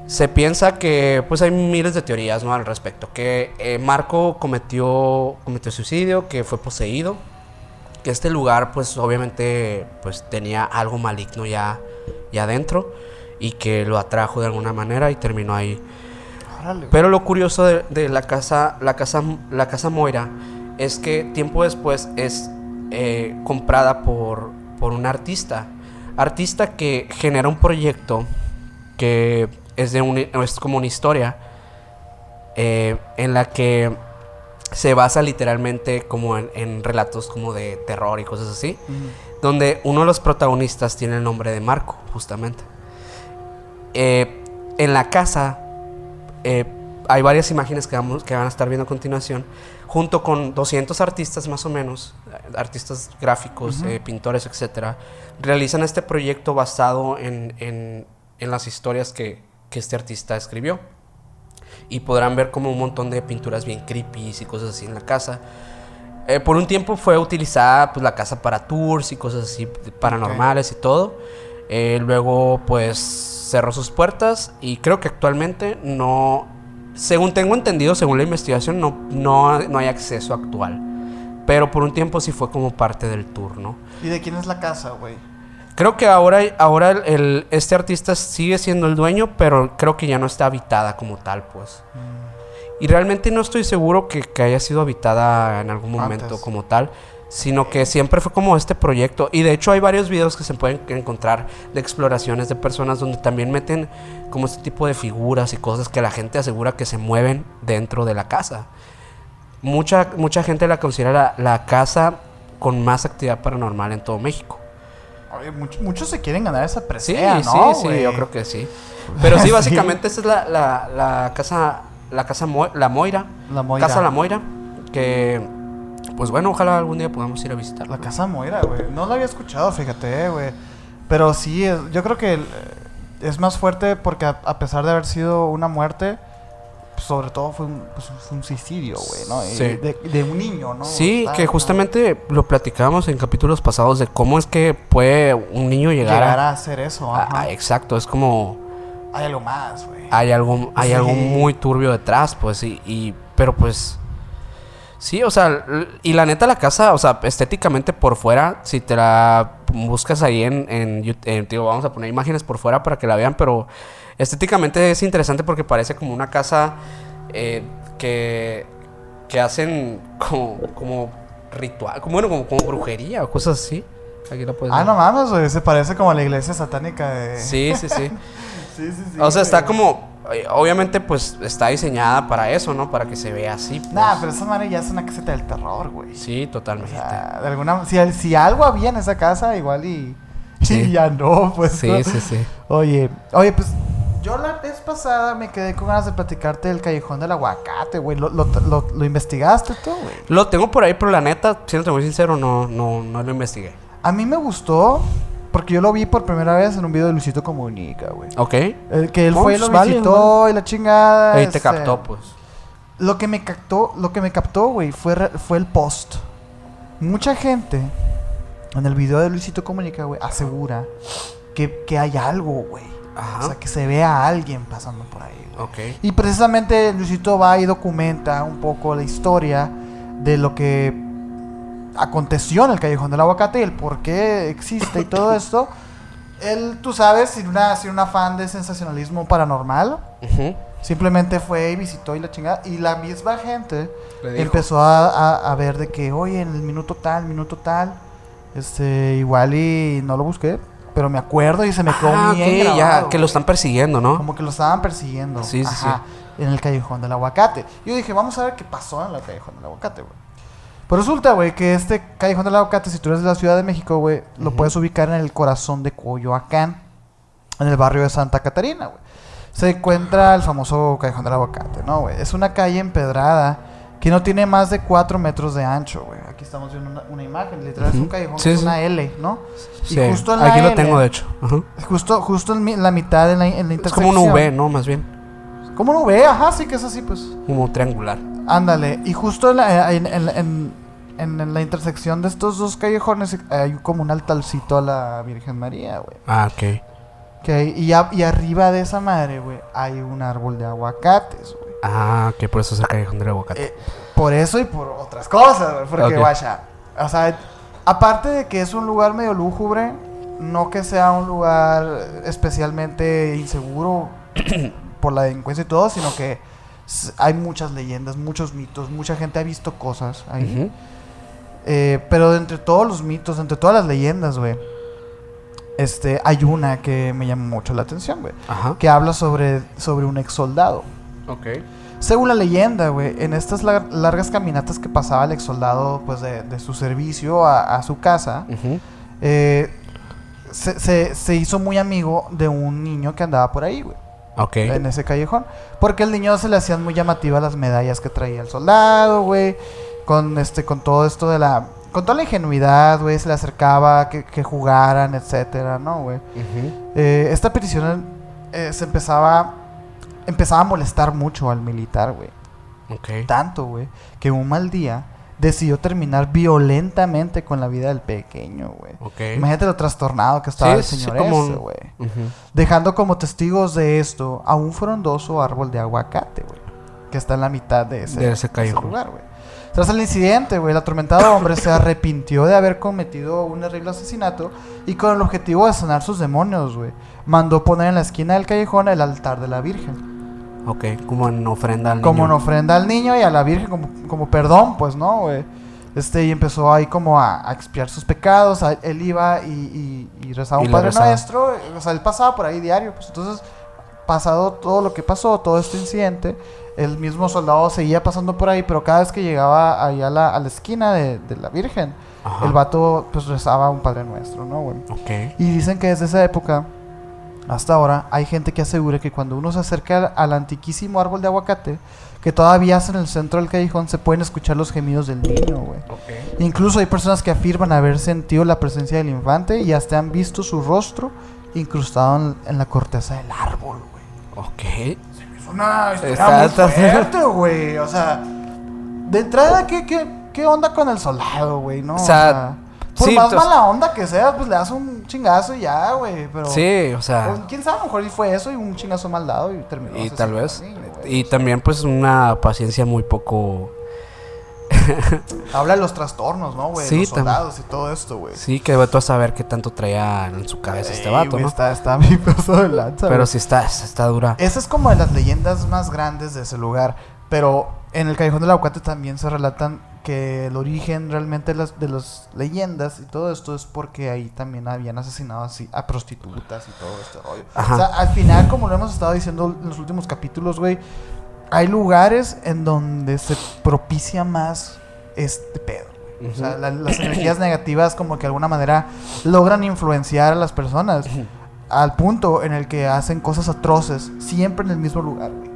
Se piensa que, pues hay miles de teorías ¿no? al respecto, que eh, Marco cometió, cometió suicidio, que fue poseído, que este lugar, pues obviamente, pues tenía algo maligno ya, ya adentro y que lo atrajo de alguna manera y terminó ahí. Pero lo curioso de, de la casa, la casa, la casa Moira es que tiempo después es eh, comprada por, por un artista, artista que genera un proyecto que es de un, es como una historia eh, en la que se basa literalmente como en, en relatos como de terror y cosas así donde uno de los protagonistas tiene el nombre de Marco, justamente. Eh, en la casa, eh, hay varias imágenes que, vamos, que van a estar viendo a continuación, junto con 200 artistas más o menos, artistas gráficos, eh, pintores, etcétera, realizan este proyecto basado en, en, en las historias que, que este artista escribió. Y podrán ver como un montón de pinturas bien creepy y cosas así en la casa. Eh, por un tiempo fue utilizada pues, la casa para tours y cosas así paranormales y todo. Eh, luego pues cerró sus puertas y creo que actualmente no, según tengo entendido, según la investigación, no, no, no hay acceso actual. Pero por un tiempo sí fue como parte del tour, ¿no?
¿Y de quién es la casa, güey?
Creo que ahora, ahora el, el- este artista sigue siendo el dueño, pero creo que ya no está habitada como tal, pues. Y realmente no estoy seguro que, que haya sido habitada en algún momento
Antes.
como tal, sino que siempre fue como este proyecto. Y de hecho hay varios videos que se pueden encontrar de exploraciones de personas donde también meten como este tipo de figuras y cosas que la gente asegura que se mueven dentro de la casa. Mucha, mucha gente la considera la, la casa con más actividad paranormal en todo México.
Oye, muchos se quieren ganar esa
Sí,
presea,
sí,
¿no,
sí,
güey?
yo creo que sí. Pero sí,
Sí.
básicamente esa es la, la, la casa, la casa Mo- La Moira.
La Moira.
Casa La Moira, que pues bueno, ojalá algún día podamos ir a visitarla.
La casa Moira, güey. No la había escuchado, fíjate, güey. Pero sí, es- yo creo que el- es más fuerte porque a, a pesar de haber sido una muerte, sobre todo fue un, pues, fue un suicidio, güey, ¿no?
Sí.
De, de un niño, ¿no?
Sí, que justamente lo platicábamos en capítulos pasados de cómo es que puede un niño llegar,
Llegar
a,
a hacer eso,
a-
ajá.
a- exacto, es como
Hay algo más, güey.
hay algo hay
Sí.
algo muy turbio detrás, pues y, y- pero pues sí, o sea, y la neta la casa, o sea, estéticamente por fuera, si te la buscas ahí en en, en digo, vamos a poner imágenes por fuera para que la vean, pero estéticamente es interesante porque parece como una casa eh, que que hacen como como ritual, como bueno, como, como brujería o cosas así. Aquí la puedes
Ah,
ver.
no mames, güey. Se parece como a la iglesia satánica de...
Sí, sí, sí.
sí, sí. sí,
O sea, está como. eh, Obviamente, pues está diseñada para eso, ¿no? Para que se vea así. pues.
Nah, pero esa madre ya es una caseta del terror, güey.
Sí,
O
totalmente.
sea, de alguna si, si algo había en esa casa, igual y,
Sí.
y ya no, pues.
sí,
¿no?
sí, sí.
Oye, oye, pues yo la vez pasada me quedé con ganas de platicarte del callejón del aguacate, güey. ¿Lo, lo, lo, lo investigaste tú, güey?
Lo tengo por ahí, pero la neta, siéndote muy sincero, no, no, no lo investigué.
A mí me gustó porque yo lo vi por primera vez en un video de Luisito Comunica, güey.
Ok.
El que él fue y
pues
lo
vale,
visitó y la chingada.
Ahí te
este,
captó, pues.
Lo que me captó, lo que me captó, güey, fue, fue el post. Mucha gente en el video de Luisito Comunica, güey, asegura que, que hay algo, güey.
Ajá.
O sea, que se ve a alguien pasando por ahí, güey.
Ok.
Y precisamente Luisito va y documenta un poco la historia de lo que aconteció en el Callejón del Aguacate y el por qué existe y todo esto. Él, tú sabes, sin, una, sin un afán de sensacionalismo paranormal,
Ujú.
simplemente fue y visitó y la chingada. Y la misma gente empezó a, a- a ver de que, oye, en el minuto tal, minuto tal, este, igual y no lo busqué, pero me acuerdo y se me quedó
Ah,
bien
ya, que lo están persiguiendo, ¿no?
Como que lo estaban persiguiendo.
Sí, sí,
Ajá, En el callejón del aguacate. Yo dije, vamos a ver qué pasó en el callejón del aguacate, güey. Pues resulta, güey, que este callejón del aguacate, si tú eres de la Ciudad de México, güey, lo puedes ubicar en el corazón de Coyoacán, en el barrio de Santa Catarina, güey. Se encuentra el famoso callejón del aguacate, ¿no, güey? Es una calle empedrada que no tiene más de 4 metros de ancho, güey. Aquí estamos viendo una, una imagen, literal, es un callejón
Sí,
es una L, ¿no?
Sí.
Y justo en la
Aquí lo
L,
tengo, de hecho. Ajá.
Justo, justo en mi- la mitad, en la, en la
Es
intersección.
como una V, ¿no? Más bien.
Como una V, ajá, sí que es así, pues.
Como triangular.
Ándale. Y justo en la, en, en- en- la intersección de estos dos callejones hay como un altarcito a la Virgen María, güey.
Ah, ok.
Hay- y, a- y arriba de esa madre, güey, hay un árbol de aguacates, güey.
Ah, que por eso es el callejón del aguacate.
Eh, por eso y por otras cosas. Porque,
Ok.
guacha, o sea, aparte de que es un lugar medio lúgubre, no que sea un lugar especialmente inseguro por la delincuencia y todo, sino que hay muchas leyendas, muchos mitos, mucha gente ha visto cosas ahí. Eh, pero entre todos los mitos, entre todas las leyendas, güey, este, hay una que me llama mucho la atención, güey. Que habla sobre, sobre un ex soldado.
Ok.
Según la leyenda, güey, en estas lar- largas caminatas que pasaba el ex soldado, pues de, de su servicio a, a su casa, eh, se, se- se hizo muy amigo de un niño que andaba por ahí, güey. En ese callejón. Porque al niño se le hacían muy llamativas las medallas que traía el soldado, güey. Con este, con todo esto de la. Con toda la ingenuidad, güey. Se le acercaba que, que jugaran, etcétera, ¿no, güey? Eh, esta petición eh, se empezaba. Empezaba a molestar mucho al militar, güey.
Ok.
Tanto, güey, que un mal día decidió terminar violentamente con la vida del pequeño, güey.
Ok.
Imagínate lo trastornado que estaba
Sí,
el
sí,
señor
como
ese,
un-
güey. Dejando como testigos de esto a un frondoso árbol de aguacate, güey. Que está en la mitad de ese,
De ese
lugar, güey. Tras el incidente, güey, el atormentado hombre se arrepintió de haber cometido un terrible asesinato y con el objetivo de sanar sus demonios, güey, mandó poner en la esquina del callejón el altar de la Virgen.
Ok, como en ofrenda al
Como en
niño.
ofrenda al niño y a la Virgen como, como perdón, pues, ¿no, güey? Este, y empezó ahí como a, a expiar sus pecados. a- él iba y, y- y rezaba
Y
un Padre
rezaba.
Nuestro. O sea, él pasaba por ahí diario. Pues entonces, pasado todo lo que pasó, todo este incidente, el mismo soldado seguía pasando por ahí, pero cada vez que llegaba ahí a la, a la esquina de, de la Virgen,
Ajá.
el vato pues rezaba un Padre Nuestro, ¿no, güey?
Ok.
Y dicen que desde esa época hasta ahora hay gente que asegura que cuando uno se acerca al, antiquísimo árbol de aguacate, que todavía en el centro del callejón, se pueden escuchar los gemidos del niño, güey. Incluso hay personas que afirman haber sentido la presencia del infante y hasta han visto su rostro incrustado en, en la corteza del árbol, güey.
Ok.
Es una historia
Está-
muy
está-
fuerte, güey. O sea, de entrada, ¿qué, qué, qué onda con el soldado, güey? ¿no?
O sea,
por
sí,
más
pues-
mala onda que sea, pues le das un chingazo y ya, güey. Pero,
Sí, o sea.
pues, quién sabe, a lo mejor fue eso y un chingazo mal dado y terminó.
Y tal vez. Y también, pues, una paciencia muy poco.
Habla de los trastornos, ¿no, güey?
Sí,
los soldados y todo esto, güey.
Sí, que vete a saber qué tanto traía en su cabeza este vato,
güey,
¿no?
Está, está bien pasado de lanza,
Pero sí está, está dura.
Esa es como de las leyendas más grandes de ese lugar. Pero en el Callejón del Aguacate también se relatan que el origen realmente de las, de las leyendas y todo esto es porque ahí también habían asesinado así a prostitutas y todo este rollo.
Ajá.
O sea, al final, como lo hemos estado diciendo en los últimos capítulos, güey, hay lugares en donde se propicia más este pedo. O sea, la- las energías negativas como que de alguna manera logran influenciar a las personas al punto en el que hacen cosas atroces siempre en el mismo lugar, güey.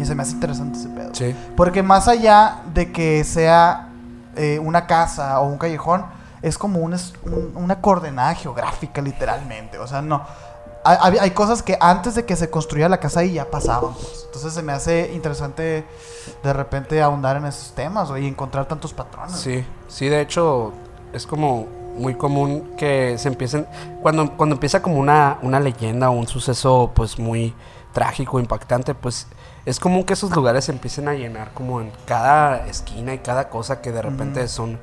Y se me hace interesante ese pedo.
Sí.
Porque más allá de que sea eh, una casa o un callejón, es como un, un- una coordenada geográfica, literalmente. O sea, no. Hay, cosas que antes de que se construyera la casa ahí ya pasaban. pues. Entonces se me hace interesante de repente ahondar en esos temas y encontrar tantos patrones.
Sí, sí, de hecho, es como muy común que se empiecen. Cuando, cuando empieza como una, una leyenda o un suceso, pues muy trágico, impactante, pues es común que esos lugares se empiecen a llenar como en cada esquina y cada cosa que de repente son.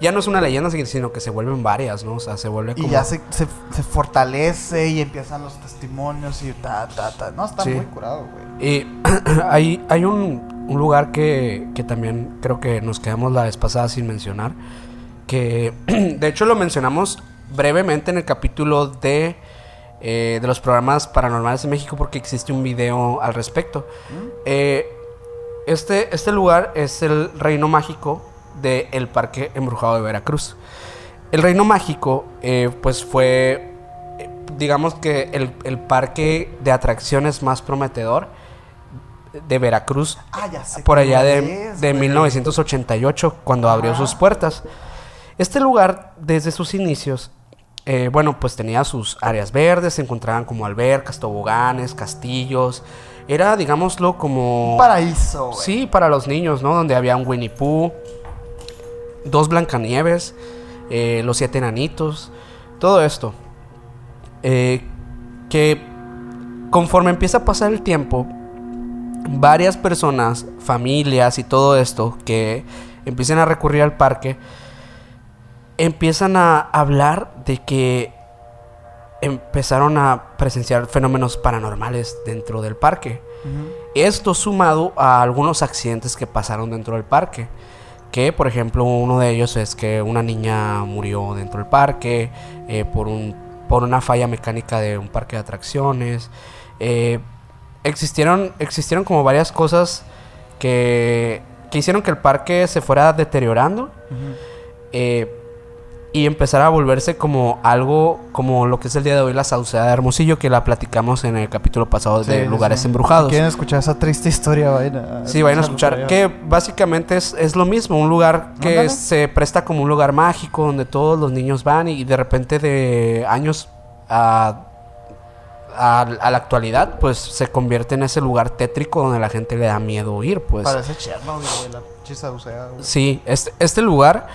Ya no es una leyenda, sino que se vuelven varias, ¿no? O sea, se vuelve como.
Y ya se, se, se fortalece y empiezan los testimonios y ta, ta, ta. No, está
Sí.
muy curado, güey.
Y hay, hay un, un lugar que, que también creo que nos quedamos la vez pasada sin mencionar. Que de hecho lo mencionamos brevemente en el capítulo de, eh, de los programas paranormales de México porque existe un video al respecto. Eh, este, este lugar es el reino mágico del Parque Embrujado de Veracruz. El reino mágico, eh, pues fue, digamos que el, el parque de atracciones más prometedor de Veracruz
Ah, ya sé.
por allá de,
es,
de
güey.
1988, cuando abrió sus puertas. Este lugar, desde sus inicios, eh, bueno, pues tenía sus áreas verdes, se encontraban como albercas, toboganes, castillos. Era, digámoslo, como...
Un paraíso.
Sí, para los niños, ¿no? Donde había un Winnie Pooh, dos Blancanieves, eh, los siete enanitos, todo esto. Eh, que conforme empieza a pasar el tiempo, varias personas, familias y todo esto que empiezan a recurrir al parque, empiezan a hablar de que empezaron a presenciar fenómenos paranormales dentro del parque. Esto sumado a algunos accidentes que pasaron dentro del parque. Que, por ejemplo, uno de ellos es que una niña murió dentro del parque eh, por, un, por una falla mecánica de un parque de atracciones. Eh, existieron, existieron como varias cosas que, que hicieron que el parque se fuera deteriorando. Eh, y empezar a volverse como algo como lo que es el día de hoy la Sauceda de Hermosillo que la platicamos en el capítulo pasado de lugares
sí.
embrujados.
¿Quieren escuchar esa triste historia? Vayan a,
Sí, vayan a escuchar. Que básicamente es, es lo mismo, un lugar que
Ándale.
se presta como un lugar mágico donde todos los niños van y de repente de años a, a, a la actualidad, pues se convierte en ese lugar tétrico donde la gente le da miedo ir, pues.
Parece Chernobyl, la chisa, o sea, güey.
Sí, este, este lugar,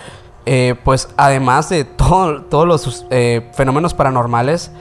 eh, pues además de todo- todos los eh, fenómenos paranormales,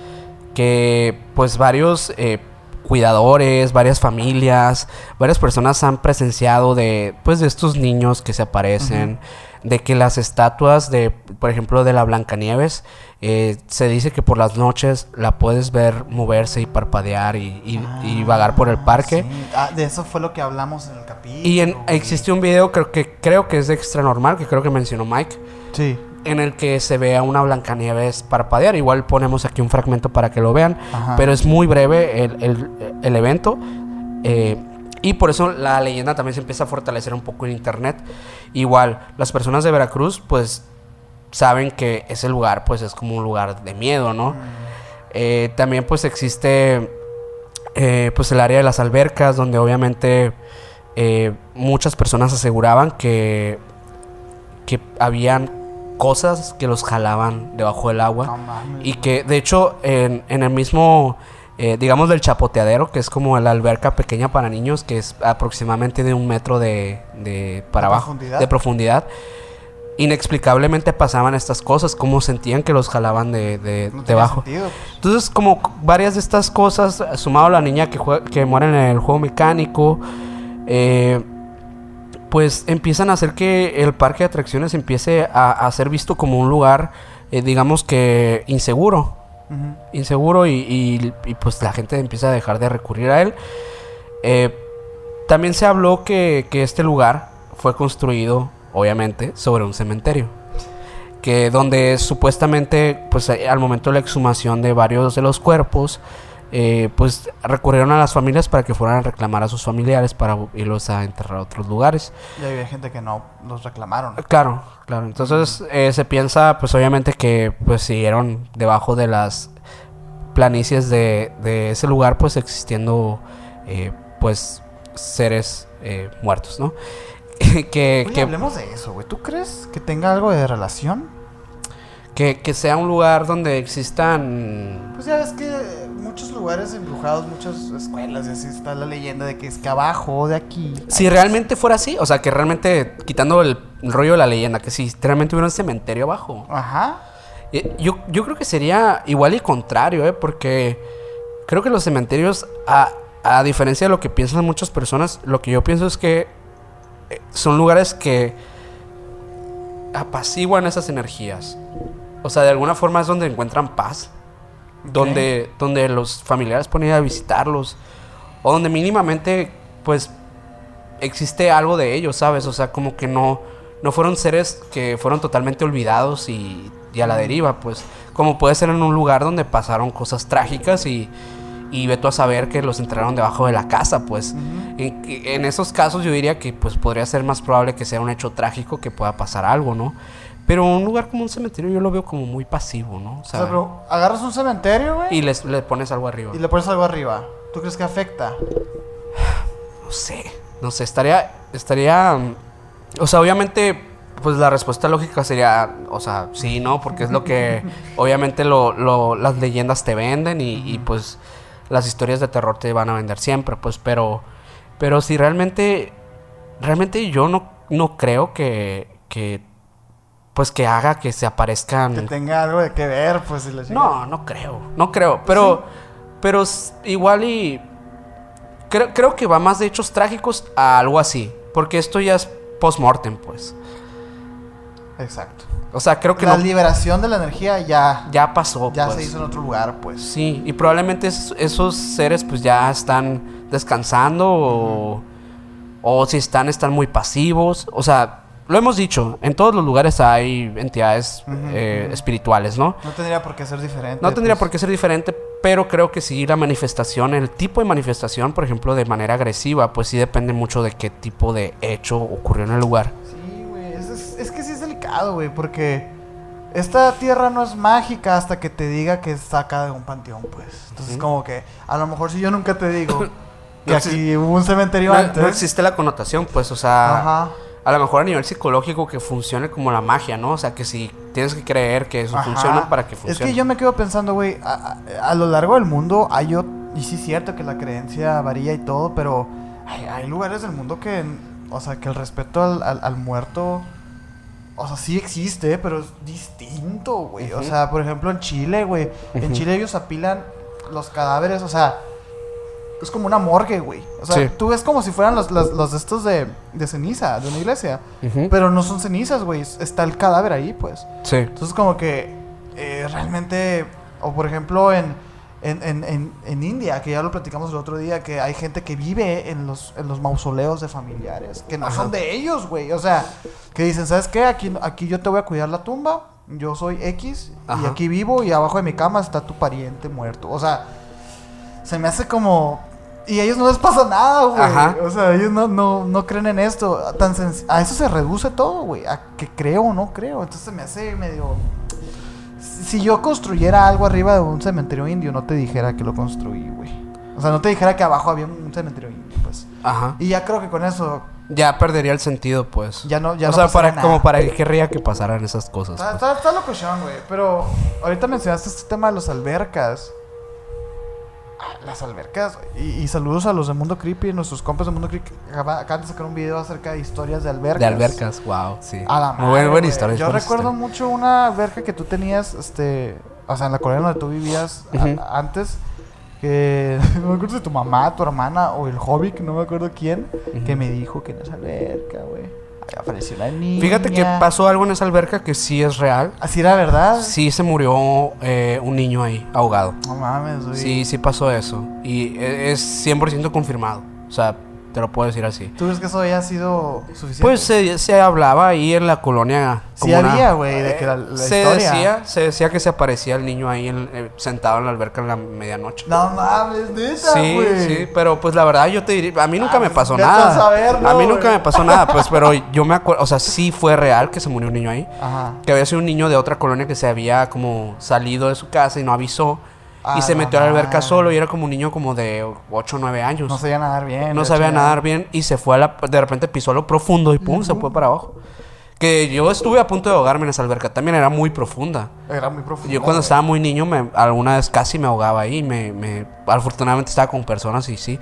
que pues varios eh, cuidadores, varias familias, varias personas han presenciado de, pues, de estos niños que se aparecen, de que las estatuas de, por ejemplo, de la Blancanieves, eh, se dice que por las noches la puedes ver moverse y parpadear y, y- y vagar por el parque.
Sí. Ah, de eso fue lo que hablamos en el capítulo.
Y en, existe un video creo que creo que es de extra normal, que creo que mencionó Mike,
Sí.
en el que se ve a una Blancanieves parpadear. Igual ponemos aquí un fragmento para que lo vean,
Ajá.
pero es muy breve el, el- el evento. eh, y por eso la leyenda también se empieza a fortalecer un poco en internet. Igual, las personas de Veracruz, pues saben que ese lugar, pues es como un lugar de miedo, ¿no? Eh, también, pues existe, eh, pues el área de las albercas, donde obviamente eh, muchas personas aseguraban que, que habían cosas que los jalaban debajo del agua.
No.
Y que de hecho en, en el mismo, eh, digamos del chapoteadero, que es como la alberca pequeña para niños, que es aproximadamente de un metro de, de para
¿De
abajo,
profundidad?
de profundidad, inexplicablemente pasaban estas cosas, como sentían que los jalaban de, de-
No
debajo.
sentido.
Entonces, como varias de estas cosas, sumado a la niña que, jue- que muere en el juego mecánico, eh, pues empiezan a hacer que el parque de atracciones empiece a, a ser visto como un lugar, eh, digamos que inseguro. Inseguro y, pues la gente empieza a dejar de recurrir a él. Eh, también se habló que, que este lugar fue construido, obviamente, sobre un cementerio. Que donde supuestamente, pues al momento de la exhumación de varios de los cuerpos, eh, pues recurrieron a las familias para que fueran a reclamar a sus familiares para irlos a enterrar a otros lugares.
Y había gente que no los reclamaron.
Claro, claro. Entonces eh, se piensa, pues obviamente que pues siguieron debajo de las planicies de, de ese lugar, pues existiendo, eh, pues seres eh, muertos, ¿no? que,
Oye,
que,
hablemos de eso, güey. ¿Tú crees que tenga algo de relación?
que, que sea un lugar donde existan...
Pues ya ves que muchos lugares embrujados, muchas escuelas, y así está la leyenda de que es que abajo de aquí.
Si realmente fuera así, o sea, que realmente, quitando el, el rollo de la leyenda, que si realmente hubiera un cementerio abajo.
Ajá.
Eh, Yo, yo creo que sería igual y contrario, ¿eh? Porque creo que los cementerios, a, a diferencia de lo que piensan muchas personas, lo que yo pienso es que eh, son lugares que apaciguan esas energías. O sea, de alguna forma es donde encuentran paz. Donde, donde los familiares pueden ir a visitarlos. O donde mínimamente, pues, existe algo de ellos, ¿sabes? O sea, como que no, no fueron seres que fueron totalmente olvidados y, y a la deriva, pues. Como puede ser en un lugar donde pasaron cosas trágicas y, y ve tú a saber que los enterraron debajo de la casa, pues. en, en esos casos yo diría que pues podría ser más probable que sea un hecho trágico que pueda pasar algo, ¿no? Pero un lugar como un cementerio yo lo veo como muy pasivo, ¿no? O
O
sea,
pero agarras un cementerio, güey,
y les, le pones algo arriba.
y le pones algo arriba. ¿Tú crees que afecta?
No sé, no sé, estaría, estaría, o sea, obviamente, pues la respuesta lógica sería, o sea, sí, ¿no? Porque es lo que, obviamente, lo, lo- las leyendas te venden y, y, pues las historias de terror te van a vender siempre, pues, pero, pero si realmente, realmente yo no, no creo que, que, pues que haga que se aparezcan...
Que tenga algo de que ver, pues. la.
No, no creo, no creo, pero, pero igual y creo, creo que va más de hechos trágicos a algo así, porque esto ya es post-mortem, pues.
Exacto.
O sea, creo que
La
no,
liberación de la energía ya,
ya pasó,
ya
pues.
se hizo en otro lugar, pues.
Sí, y probablemente es- esos seres pues ya están descansando o, o si están, están muy pasivos. O sea, lo hemos dicho, en todos los lugares hay entidades eh, espirituales, ¿no?
No tendría por qué ser diferente.
No tendría
pues.
por qué ser diferente, pero creo que sí la manifestación, el tipo de manifestación, por ejemplo, de manera agresiva, pues sí depende mucho de qué tipo de hecho ocurrió en el lugar.
Sí, güey. Es, es- es que sí es delicado, güey, porque esta tierra no es mágica hasta que te diga que saca de un panteón, pues. Entonces,
Ujú.
como que, a lo mejor si yo nunca te digo que
No
aquí hubo un cementerio
No,
antes.
no existe la connotación, pues, o sea,
Ajá.
A lo mejor a nivel psicológico que funcione como la magia, ¿no? O sea, que si tienes que creer que eso
Ajá.
funciona para que
Es
funcione.
que yo me quedo pensando, güey, a, a- a lo largo del mundo hay ot- y sí es cierto que la creencia varía y todo, pero hay, hay lugares del mundo que, o sea, que el respeto al, al- al muerto, o sea, sí existe, pero es distinto, güey. O sea, por ejemplo, en Chile, güey, en. Chile ellos apilan los cadáveres, o sea, es como una morgue, güey. O sea,
Sí.
tú ves como si fueran los, los, los estos de, de ceniza, de una iglesia, pero no son cenizas, güey, está el cadáver ahí, pues.
Sí.
Entonces como que eh, realmente, o por ejemplo en, en, en, en, en India, que ya lo platicamos el otro día, que hay gente que vive en los, en los mausoleos de familiares, que no
Ajá.
son de ellos, güey. O sea, que dicen, ¿sabes qué? Aquí, aquí yo te voy a cuidar la tumba, yo soy X, y aquí vivo y abajo de mi cama está tu pariente muerto. O sea, se me hace como... Y a ellos no les pasa nada, güey.
Ajá.
O sea, ellos no, no, no creen en esto. Tan a eso se reduce todo, güey. A que creo o no creo. Entonces se me hace medio... Si yo construyera algo arriba de un cementerio indio, no te dijera que lo construí, güey. O sea, no te dijera que abajo había un cementerio indio, pues.
Ajá.
Y ya creo que con eso
Ya perdería el sentido, pues.
ya no, ya
o
no
sea, para,
nada.
como para qué querría que pasaran esas cosas.
Está,
pues.
está, güey. Pero ahorita mencionaste este tema de las albercas. Las albercas. Y, y saludos a los de Mundo Creepy, nuestros compas de Mundo Creepy. Acaba- Acaban de sacar un video acerca de historias de albercas.
De albercas, wow, sí.
A la
Muy
madre,
buena, historia.
Yo
buena
recuerdo
historia.
mucho una alberca que tú tenías, este, o sea, en la colonia donde tú vivías a- antes, que no me acuerdo si tu mamá, tu hermana o el hobby, que no me acuerdo quién, que me dijo que en esa alberca, güey, apareció una niña.
Fíjate que pasó algo en esa alberca que sí es real.
Así era verdad.
Sí se murió eh, un niño ahí, ahogado.
No mames, güey.
Sí, sí pasó eso. Y e- es 100% confirmado. O sea, te lo puedo decir así.
¿Tú crees que eso haya sido suficiente?
Pues se, se hablaba ahí en la colonia.
Sí había, güey, de que la- la
se
historia.
decía, se decía que se aparecía el niño ahí en- eh, sentado en la alberca en la medianoche.
No mames, neta,
Sí,
güey.
sí, pero pues la verdad yo te diría, a mí nunca
Ah,
me
pues,
pasó nada.
saberlo,
a mí nunca me pasó nada, pues, pero yo me acuerdo, o sea, sí fue real que se murió un niño ahí.
Ajá.
Que había sido un niño de otra colonia que se había como salido de su casa y no avisó.
Ah,
y se metió a la alberca solo y era como un niño como de 8 o 9 años.
No sabía nadar bien.
No sabía
hecho,
nadar bien y se fue a la... De repente pisó a lo profundo y pum, se fue para abajo. Que yo estuve a punto de ahogarme en esa alberca. También era muy profunda.
Era muy profundo.
Yo cuando
güey.
estaba muy niño, me, alguna vez casi me ahogaba ahí. Me, me, afortunadamente estaba con personas y sí.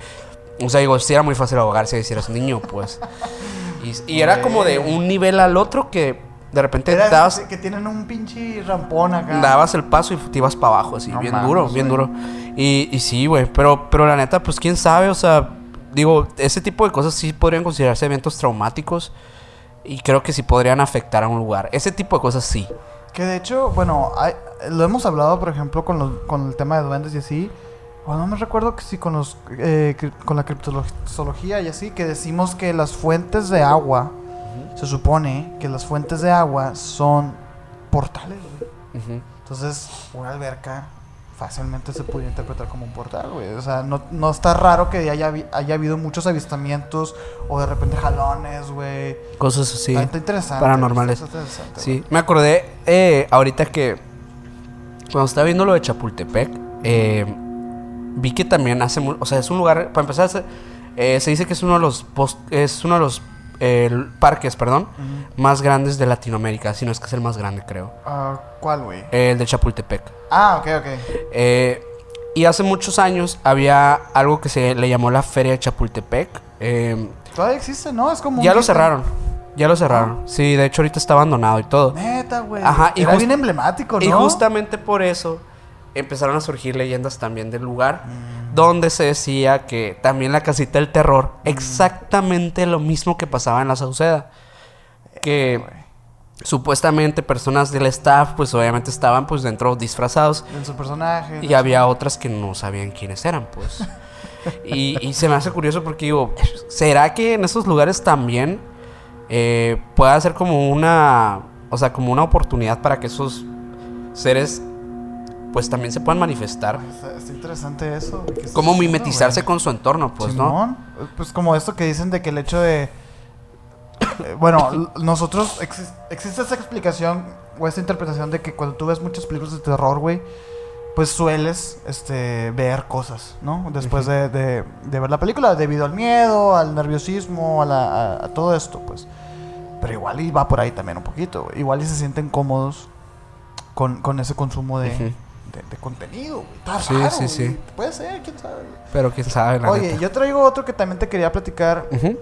O sea, digo, sí era muy fácil ahogarse si eras niño, pues. Y, y era como de un nivel al otro que de repente
Era
dabas,
que tienen un pinche rampón acá.
dabas el paso y te ibas para abajo, así,
No
bien duro, bien duro. Y, y sí, güey, pero, pero la neta, pues quién sabe, o sea, digo, ese tipo de cosas sí podrían considerarse eventos traumáticos y creo que sí podrían afectar a un lugar. Ese tipo de cosas sí.
Que de hecho, bueno, hay- lo hemos hablado, por ejemplo, con, los, con el tema de duendes y así. O no me recuerdo que sí con los eh, con la criptozoología y así, que decimos que las fuentes de agua, se supone que las fuentes de agua son portales, güey.
Ujú.
Entonces, una alberca fácilmente se podría interpretar como un portal, güey. O sea, no, no está raro que haya, haya habido muchos avistamientos o de repente jalones, güey.
Cosas así.
Está interesante.
paranormales.
está interesante, güey.
Sí, me acordé eh, ahorita que cuando estaba viendo lo de Chapultepec, eh, vi que también hace, o sea, es un lugar, para empezar, se, eh, se dice que es uno de los, pos- es uno de los eh, parques, perdón, más grandes de Latinoamérica, si no es que es el más grande, creo.
Ah, ¿Cuál, güey?
El de Chapultepec.
Ah, ok, ok.
Eh, y hace muchos años había algo que se le llamó la Feria de Chapultepec. eh,
Todavía existe, ¿no? Es como. un
ya lo cerraron, ya lo cerraron. Sí, de hecho ahorita está abandonado y todo.
Neta, güey.
Ajá, y
Era bien emblemático, ¿no?
Y justamente por eso empezaron a surgir leyendas también del lugar,
Mm.
Donde se decía que también la casita del terror, exactamente lo mismo que pasaba en la Sauceda. Que supuestamente personas del staff, pues obviamente estaban pues dentro disfrazados.
En su personaje.
Y había otras que no sabían quiénes eran, pues. Y, y se me hace curioso porque digo, ¿será que en esos lugares también eh, pueda ser como una, o sea, como una oportunidad para que esos seres, pues también se puedan manifestar?
Está, está interesante eso. diciendo,
mimetizarse con su entorno, pues, ¿no?
Pues como esto que dicen de que el hecho de... eh, bueno, nosotros... exis- existe esa explicación o esta interpretación de que cuando tú ves muchas películas de terror, güey, pues sueles este, ver cosas, ¿no? Después de, de- de ver la película, debido al miedo, al nerviosismo, a, la- a- a todo esto, pues. Pero igual y va por ahí también un poquito. Igual y se sienten cómodos con, con ese consumo de. De- de contenido, güey. Está
Sí,
raro,
sí, sí.
Puede ser, quién sabe. güey.
Pero quién sabe, la
Oye,
neta.
yo traigo otro que también te quería platicar
Ujú.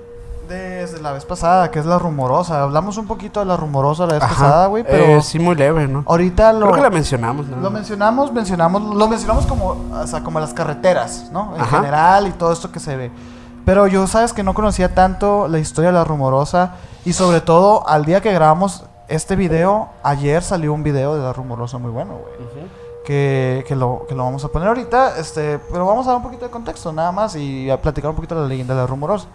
desde la vez pasada, que es la rumorosa. Hablamos un poquito de la rumorosa la vez
Ajá.
pasada, güey, pero
Eh, sí, muy leve, ¿no?
ahorita lo,
Creo que la mencionamos, ¿no?
lo mencionamos, mencionamos, lo mencionamos como, o sea, como las carreteras, ¿no? En
Ajá.
general y todo esto que se ve. Pero yo, sabes que no conocía tanto la historia de la rumorosa y sobre todo al día que grabamos este video, ayer salió un video de la rumorosa muy bueno, güey.
Ujú.
Que, que, lo, que lo vamos a poner ahorita, este, pero vamos a dar un poquito de contexto nada más y a platicar un poquito de la leyenda de la rumorosa.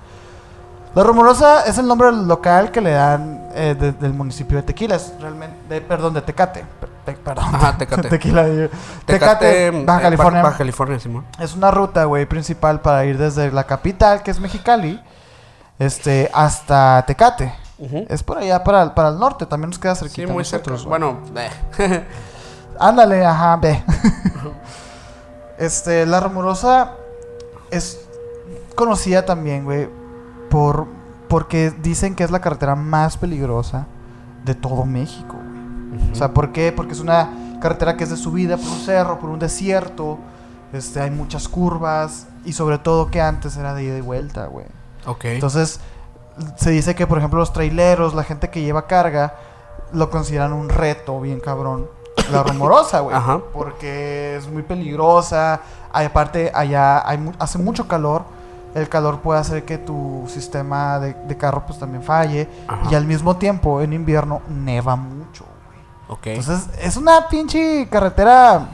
La rumorosa es el nombre local que le dan eh, de- del municipio de Tequila, es realmente, de- perdón, de Tecate, per- te- perdón,
Ajá, Tecate.
Tequila,
Tecate,
Tecate, Baja
eh,
California.
Baja California, Simón.
Es una ruta, güey, principal para ir desde la capital, que es Mexicali, este, hasta Tecate. Es por allá para, el- para el norte, también nos queda cerquita.
Sí, muy cerca. Bueno, eh.
Ándale, ajá, ve. este, la rumorosa es conocida también, güey, por porque dicen que es la carretera más peligrosa de todo México, güey. O sea, ¿por qué? Porque es una carretera que es de subida por un cerro, por un desierto. Este, hay muchas curvas y sobre todo que antes era de ida y vuelta, güey.
ok.
Entonces, se dice que, por ejemplo, los traileros, la gente que lleva carga, lo consideran un reto bien cabrón. La rumorosa, güey.
Ajá.
Porque es muy peligrosa. Hay, aparte, allá hay hace mucho calor. El calor puede hacer que tu sistema de, de carro pues también falle.
Ajá.
Y al mismo tiempo, en invierno, neva mucho, güey.
ok.
Entonces, es una pinche carretera,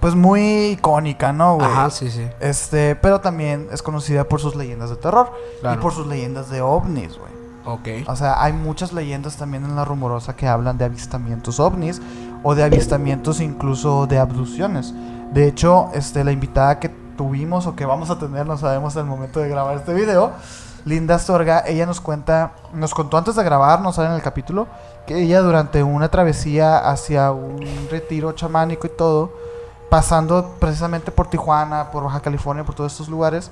pues muy icónica, ¿no, güey?
Ajá, sí, sí.
Este, pero también es conocida por sus leyendas de terror
Claro.
y por sus leyendas de ovnis, güey.
Ok.
O sea, hay muchas leyendas también en la rumorosa que hablan de avistamientos ovnis o de avistamientos incluso de abducciones. De hecho, este, la invitada que tuvimos o que vamos a tener, no sabemos al momento de grabar este video, Linda Astorga, ella nos cuenta, nos contó antes de grabar, no sale en el capítulo, que ella durante una travesía hacia un retiro chamánico y todo, pasando precisamente por Tijuana, por Baja California, por todos estos lugares,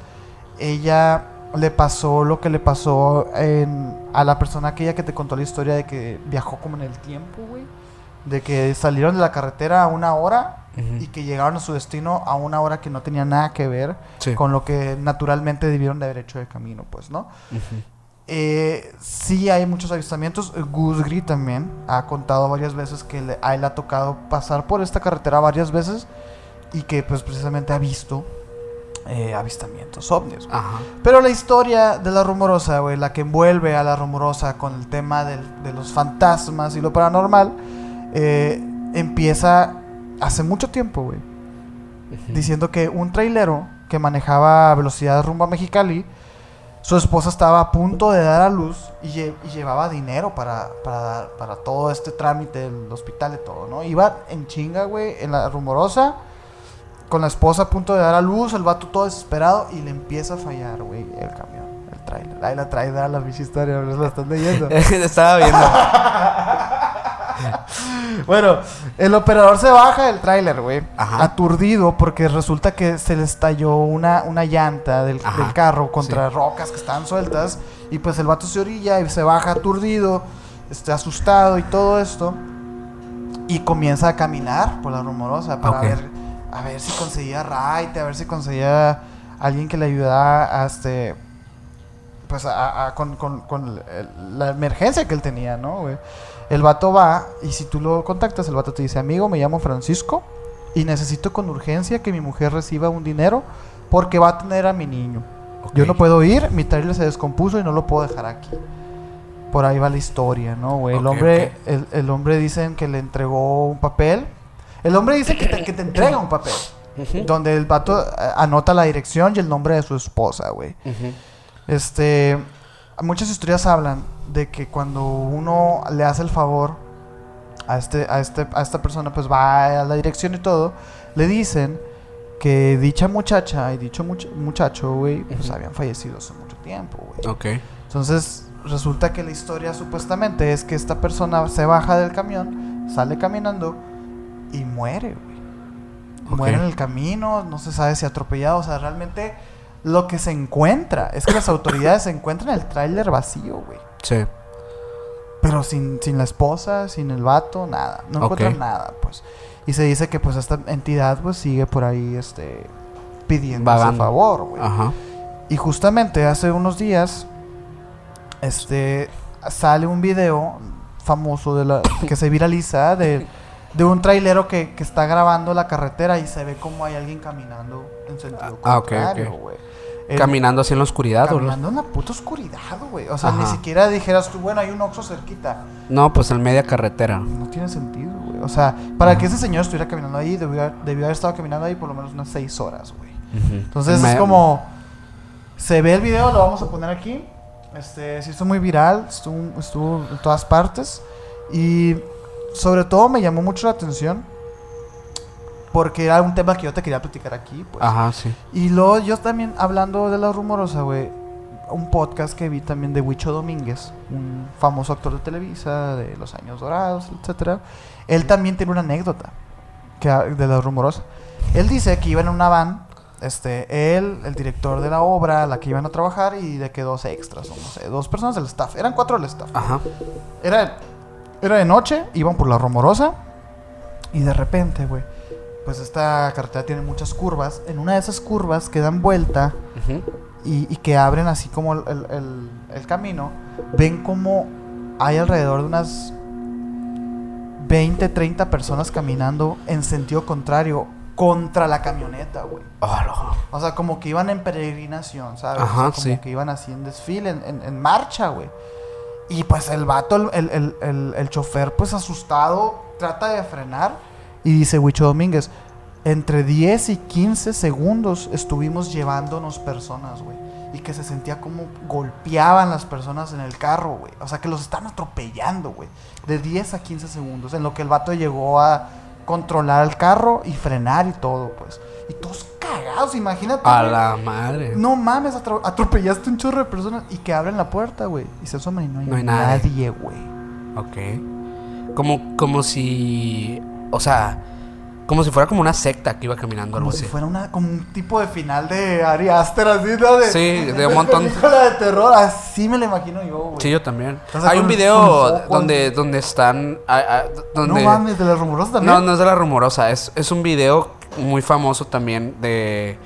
ella le pasó lo que le pasó en- a la persona aquella que te contó la historia de que viajó como en el tiempo, güey. De que salieron de la carretera a una hora y que llegaron a su destino a una hora que no tenía nada que ver
Sí.
con lo que naturalmente debieron de haber hecho de camino, pues, ¿no? Eh, sí hay muchos avistamientos. Gus Gris también ha contado varias veces que le- a él ha tocado pasar por esta carretera varias veces y que pues precisamente ha visto eh, avistamientos ovnis.
Ajá.
Pero la historia de la rumorosa, güey, la que envuelve a la rumorosa con el tema del- de los fantasmas y lo paranormal, eh, empieza hace mucho tiempo, güey diciendo que un trailero que manejaba a velocidad rumbo a Mexicali, su esposa estaba a punto de dar a luz y, lle- y llevaba dinero para, para, dar- para todo este trámite del hospital y todo, ¿no? Iba en chinga, güey, en la rumorosa, con la esposa a punto de dar a luz, el vato todo desesperado y le empieza a fallar, güey, el camión, el trailer. Ahí la trae, da la bicha historia, ¿no? la están leyendo.
Estaba viendo.
Bueno, el operador se baja del tráiler, güey. Aturdido porque resulta que se le estalló una, una llanta del, carro contra rocas que estaban sueltas. Y pues el vato se orilla y se baja aturdido, este, asustado y todo esto. Y comienza a caminar por la rumorosa para ver, a ver si conseguía raite, a ver si conseguía alguien que le ayudara a este pues a- a- con, con- la emergencia que él tenía, ¿no, güey? El vato va y si tú lo contactas, el vato te dice, amigo, me llamo Francisco y necesito con urgencia que mi mujer reciba un dinero porque va a tener a mi niño. Yo no puedo ir, mi trailer se descompuso y no lo puedo dejar aquí. Por ahí va la historia, ¿no, güey? el hombre, el, el hombre dicen que le entregó un papel. El hombre dice que te, que te entrega un papel.
Ujú.
Donde el vato eh, anota la dirección y el nombre de su esposa, güey.
Ujú.
Este, muchas historias hablan de que cuando uno le hace el favor a este, a este, a esta persona, pues va a la dirección y todo, le dicen que dicha muchacha y dicho much- muchacho, güey, pues
Ujú.
habían fallecido hace mucho tiempo, güey.
Ok.
Entonces, resulta que la historia supuestamente es que esta persona se baja del camión, sale caminando y muere, güey. Muere en el camino, no se sabe si atropellado, o sea, realmente lo que se encuentra es que las autoridades encuentran el tráiler vacío, güey.
Sí.
Pero sin, sin la esposa, sin el vato, nada. No encuentran nada, pues. Y se dice que pues esta entidad pues sigue por ahí, este, pidiendo su
Vagando.
favor, güey.
Ajá.
Y justamente hace unos días, este, sale un video famoso de la, que se viraliza de, de un trailero que, que está grabando la carretera y se ve como hay alguien caminando en sentido
Ah, ok,
contrario, güey. El-
Caminando así en la oscuridad, ¿o no?
Caminando en la puta oscuridad, güey. O sea, ni
Ajá.
siquiera dijeras tú, bueno, hay un Oxxo cerquita.
No, pues en media carretera.
No tiene sentido, güey. O sea, para que ese señor estuviera caminando ahí, debió haber, debió haber estado caminando ahí por lo menos unas seis horas, güey.
Ujú.
Entonces
Me-
es como. Se ve el video, lo vamos a poner aquí. Este, se hizo muy viral, estuvo, estuvo en todas partes. Y sobre todo me llamó mucho la atención. Porque era un tema que yo te quería platicar aquí. Pues.
Ajá, sí.
Y luego yo también, hablando de la rumorosa, güey. Un podcast que vi también de Huicho Domínguez, un famoso actor de Televisa de los años dorados, etcétera. Él también tiene una anécdota que, de la rumorosa. Él dice que iba en una van, este, él, el director de la obra, la que iban a trabajar y de que dos extras, o no sé, dos personas del staff. Eran cuatro del staff.
Ajá.
Era, era de noche, iban por la rumorosa y de repente, güey, pues esta carretera tiene muchas curvas. En una de esas curvas que dan vuelta
Ujú.
y, y que abren así como el, el- el- el camino, ven como hay alrededor de unas 20, 30 personas caminando en sentido contrario contra la camioneta, güey.
Hola.
O sea, como que iban en peregrinación, ¿sabes?
Ajá,
O sea, como
sí.
que iban así en desfile, en, en- en marcha, güey. Y pues el vato, el, el, el, el- chofer, pues asustado, trata de frenar. Y dice Huicho Domínguez, entre 10 y 15 segundos estuvimos llevándonos personas, güey. Y que se sentía como golpeaban las personas en el carro, güey. O sea, que los están atropellando, güey. De 10 a 15 segundos. En lo que el vato llegó a controlar el carro y frenar y todo, pues. Y todos cagados, imagínate.
A
güey.
la madre.
No mames, atro- atropellaste un chorro de personas y que abren la puerta, güey. Y se asoman y no hay,
No hay nadie.
nadie, güey.
Ok. Como, como si. O sea, como si fuera como una secta que iba caminando, algo
Como si
así.
fuera una, como un tipo de final de Ari Aster, así, ¿no? De,
Sí, de un montón.
película de terror, así me lo imagino yo, güey.
Sí, yo también. Hay un video donde, donde están. donde,
No mames, de la rumorosa también.
No, no es de la rumorosa. Es, es un video muy famoso también de.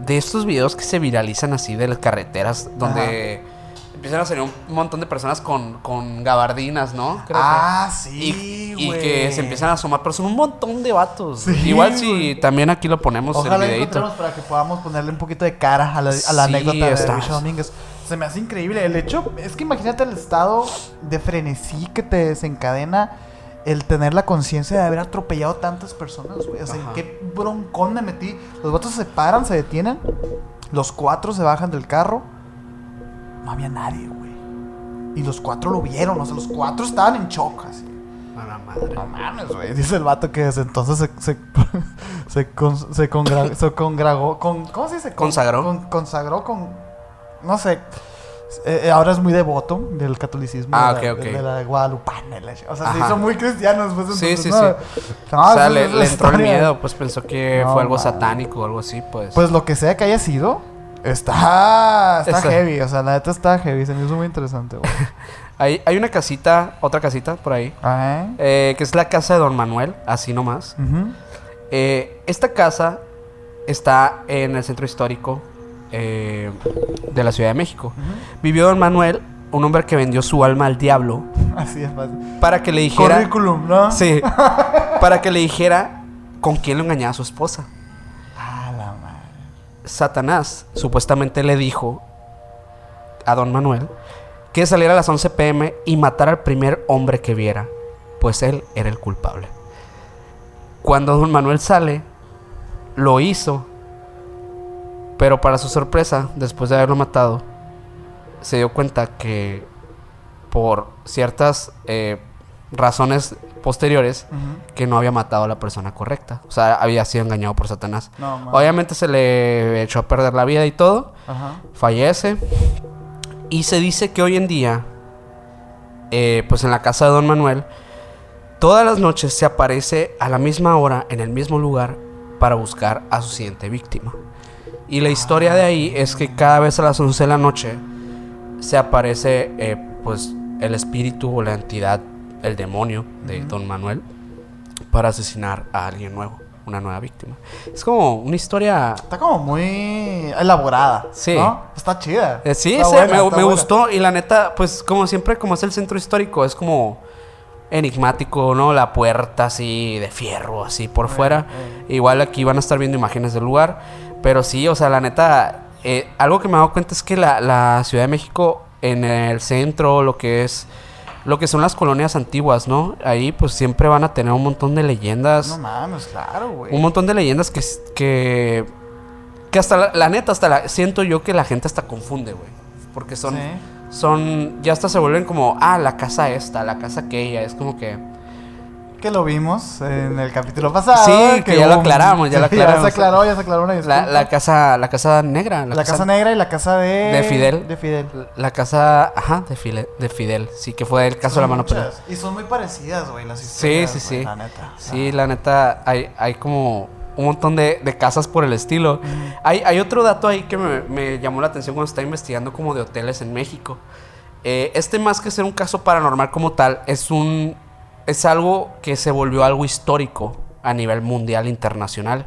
De estos videos que se viralizan así de las carreteras. Donde empiezan a salir un montón de personas con, con gabardinas, ¿no? Creo
ah, sí,
y
güey.
que se empiezan a asomar, pero son un montón de vatos.
Sí,
Igual si también aquí lo ponemos
Ojalá
el videito.
para que podamos ponerle un poquito de cara a la, a la
Sí,
anécdota de. Luis Domínguez. Se me hace increíble. El hecho es que imagínate el estado de frenesí que te desencadena el tener la conciencia de haber atropellado tantas personas, güey. O sea,
Ajá.
qué broncón me metí. Los vatos se paran, se detienen. Los cuatro se bajan del carro. No había nadie, güey. Y los cuatro lo vieron. O sea, los cuatro estaban en shock, así.
A la madre.
No mames, güey. Dice el vato que desde entonces se. Se, se, con- se, congra- se congragó. Con, ¿Cómo se dice? Con-
Consagró.
con- consagró con. No sé. eh, eh, ahora es muy devoto del catolicismo.
Ah,
de, la,
ok, ok.
de la guadalupana. la O sea, se
Ajá.
hizo muy cristiano después de
Sí,
entonces,
sí,
¿no?
sí.
No,
o sea, le,
la
entró el miedo, pues pensó que
No,
fue algo satánico o algo así, pues.
Pues lo que sea que haya sido. Está, está
Está-
heavy, o sea, la neta está heavy, se me hizo muy interesante, güey.
hay, hay una casita, otra casita por ahí,
Ajá.
eh, que es la casa de Don Manuel, así nomás. Eh, esta casa está en el centro histórico eh, de la Ciudad de México. Vivió Don Manuel, un hombre que vendió su alma al diablo
Así es fácil.
para que le dijera...
Currículum, ¿no?
Sí, para que le dijera con quién lo engañaba a su esposa. Satanás supuestamente le dijo a don Manuel que saliera a las 11 pm y matara al primer hombre que viera, pues él era el culpable. Cuando don Manuel sale, lo hizo, pero para su sorpresa, después de haberlo matado, se dio cuenta que por ciertas eh, razones posteriores, que no había matado a la persona correcta. O sea, había sido engañado por Satanás.
No.
Obviamente se le echó a perder la vida y todo. Fallece. Y se dice que hoy en día, eh, pues en la casa de Don Manuel, todas las noches se aparece a la misma hora, en el mismo lugar, para buscar a su siguiente víctima. Y la historia de ahí es que cada vez a las 11 de la noche se aparece eh, pues el espíritu o la entidad, el demonio de Don Manuel para asesinar a alguien nuevo, una nueva víctima. Es como una historia...
Está como muy elaborada.
Sí.
¿no? Está chida.
Eh, sí,
Está
sí,
buena,
me, gustó y la neta, pues como siempre, como es el centro histórico, es como enigmático, ¿no? La puerta así de fierro, así por fuera. Igual aquí van a estar viendo imágenes del lugar, pero sí, o sea, la neta, eh, algo que me he dado cuenta es que la, la Ciudad de México en el centro, lo que es, lo que son las colonias antiguas, ¿no? Ahí pues siempre van a tener un montón de leyendas.
No mames, claro, güey.
Un montón de leyendas que, que, que hasta la, la neta, hasta la, siento yo que la gente hasta confunde, güey. Porque son,
Sí.
son, ya hasta se vuelven como, ah, la casa esta, la casa aquella, es como que...
Que lo vimos en el capítulo pasado.
Sí, que ya lo aclaramos, ya lo
Sí,
aclaramos.
Ya se aclaró, ya se aclaró una disculpa.
La, la casa, la casa negra,
La casa negra y la casa de...
De Fidel.
De Fidel.
La casa, ajá, de Fidel, de Fidel, sí, que fue el caso de la mano peluda.
Y son muy parecidas, güey, las
Sí,
historias.
sí,
güey,
sí.
La neta.
Sí, la neta, hay, hay como un montón de, de casas por el estilo. Hay, hay otro dato ahí que me, me llamó la atención cuando estaba investigando como de hoteles en México. Eh, este más que ser un caso paranormal como tal, es un es algo que se volvió algo histórico a nivel mundial internacional.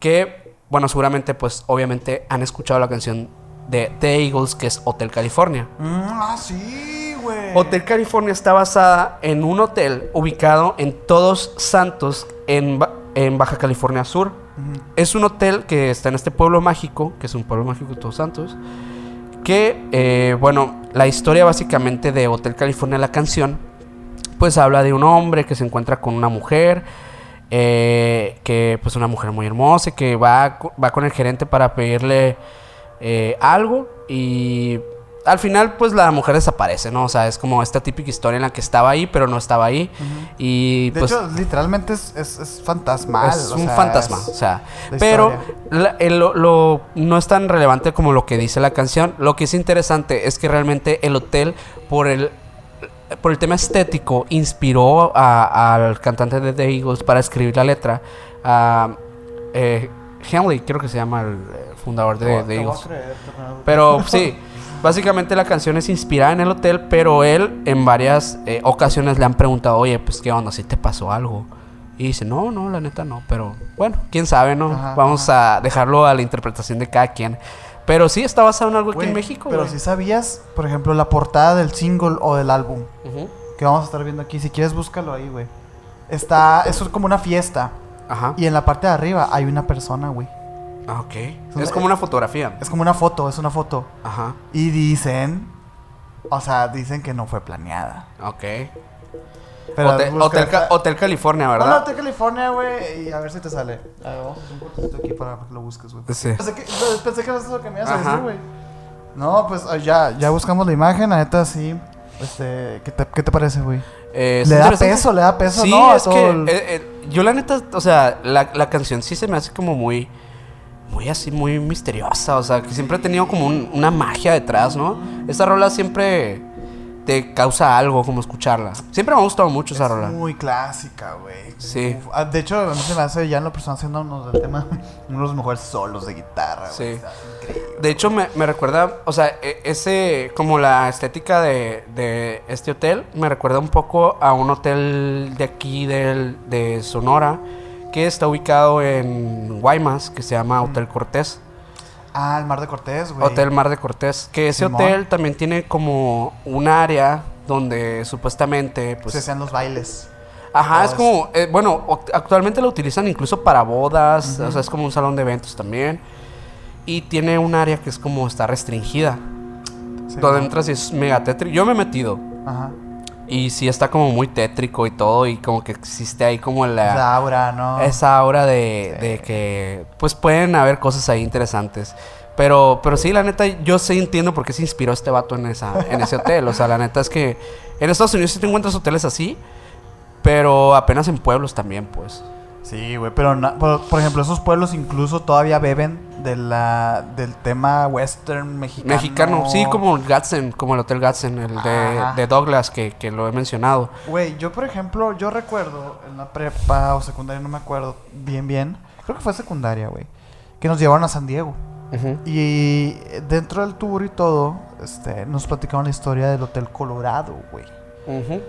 Que, bueno, seguramente, pues, obviamente han escuchado la canción de The Eagles, que es Hotel California.
Mm, ah, sí, güey.
Hotel California está basada en un hotel ubicado en Todos Santos, en, en Baja California Sur. Es un hotel que está en este pueblo mágico, que es un pueblo mágico de Todos Santos. Que, eh, bueno, la historia básicamente de Hotel California, la canción, pues habla de un hombre que se encuentra con una mujer, eh, que pues una mujer muy hermosa, y que va, va con el gerente para pedirle eh, algo y al final pues la mujer desaparece, ¿no? O sea, es como esta típica historia en la que estaba ahí, pero no estaba ahí. Y
De
pues
hecho, literalmente es, es, es fantasmal.
es
o
un
sea,
fantasma,
es-
o sea,
la
pero la- el- lo, lo- no es tan relevante como lo que dice la canción. Lo que es interesante es que realmente el hotel, por el, por el tema estético, inspiró a- al cantante de The Eagles para escribir la letra. A eh, Henley, creo que se llama el eh, fundador de
a
Eagles.
creer.
Pero sí, básicamente la canción es inspirada en el hotel, pero él en varias eh, ocasiones le han preguntado, oye, pues qué onda, si te pasó algo. Y dice, no, no, la neta no, pero bueno, quién sabe, ¿no?
Ajá,
Vamos a dejarlo a la interpretación de cada quien. Pero sí está basado en algo aquí
Güey,
en México.
Pero si sabías, por ejemplo, la portada del single o del álbum que vamos a estar viendo aquí, si quieres búscalo ahí, güey. Está, eso es como una fiesta.
Ajá.
Y en la parte de arriba hay una persona, güey.
Ah, ok.
una-
Es como una fotografía.
Es como una foto, es una foto.
Ajá.
Y dicen, o sea, dicen que no fue planeada.
Ok.
Pero
Hotel,
busca-
Hotel Ca- Hotel California, ¿verdad?
Hotel California, güey, y a ver si te sale. A ver, vamos a hacer un cortecito aquí para que lo busques, güey.
Sí.
Pensé que, pensé que eso es lo que me ibas a
Ajá.
decir, güey. No, pues ah, ya, ya buscamos la imagen, la neta sí. Este, ¿qué te, qué te parece, güey?
Eh, es
¿Le da
interesante.
peso? ¿Le da peso?
Sí,
¿no? a
es
todo
que
el-
eh, eh, yo la neta, o sea, la, la canción sí se me hace como muy, muy así, muy misteriosa, o sea, que siempre ha tenido como un- una magia detrás, ¿no? Esta rola siempre te causa algo como escucharla. Siempre me ha gustado mucho esa rola.
Muy clásica, güey.
Sí.
Uf, ah, De hecho, a mí se me hace ya en lo personal haciéndonos del tema uno de los mejores solos de guitarra, güey.
Sí.
Increíble.
De hecho, me, me recuerda, o sea, e- ese, como la estética de, de este hotel, me recuerda un poco a un hotel de aquí del, de Sonora, que está ubicado en Guaymas, que se llama Hotel Cortés.
Ah, el Mar de Cortés, güey.
Hotel Mar de Cortés. Que ese
Simón.
hotel también tiene como un área donde supuestamente, pues...
se hacían los bailes.
Ajá, es como, eh, bueno, actualmente lo utilizan incluso para bodas, o sea, es como un salón de eventos también. Y tiene un área que es como está restringida,
Sí,
donde entras y es mega. Yo me he metido
Ajá.
Y sí está como muy tétrico y todo y como que existe ahí como la...
Esa aura, ¿no?
esa aura de, de que pues pueden haber cosas ahí interesantes. Pero, pero sí, la neta, yo sí entiendo por qué se inspiró este vato en, esa, en ese hotel. O sea, la neta es que en Estados Unidos sí te encuentras hoteles así, pero apenas en pueblos también, pues.
Sí, güey, pero na- por, por ejemplo, esos pueblos incluso todavía beben de la, del tema western mexicano.
Mexicano, sí, como el Gadsden, como el Hotel Gadsden, el de, Douglas, que, que lo he mencionado.
Güey, yo por ejemplo, yo recuerdo en la prepa o secundaria, no me acuerdo bien bien, creo que fue secundaria, güey, que nos llevaron a San Diego. Y dentro del tour y todo, este, nos platicaban la historia del Hotel Colorado, güey.
Ujú.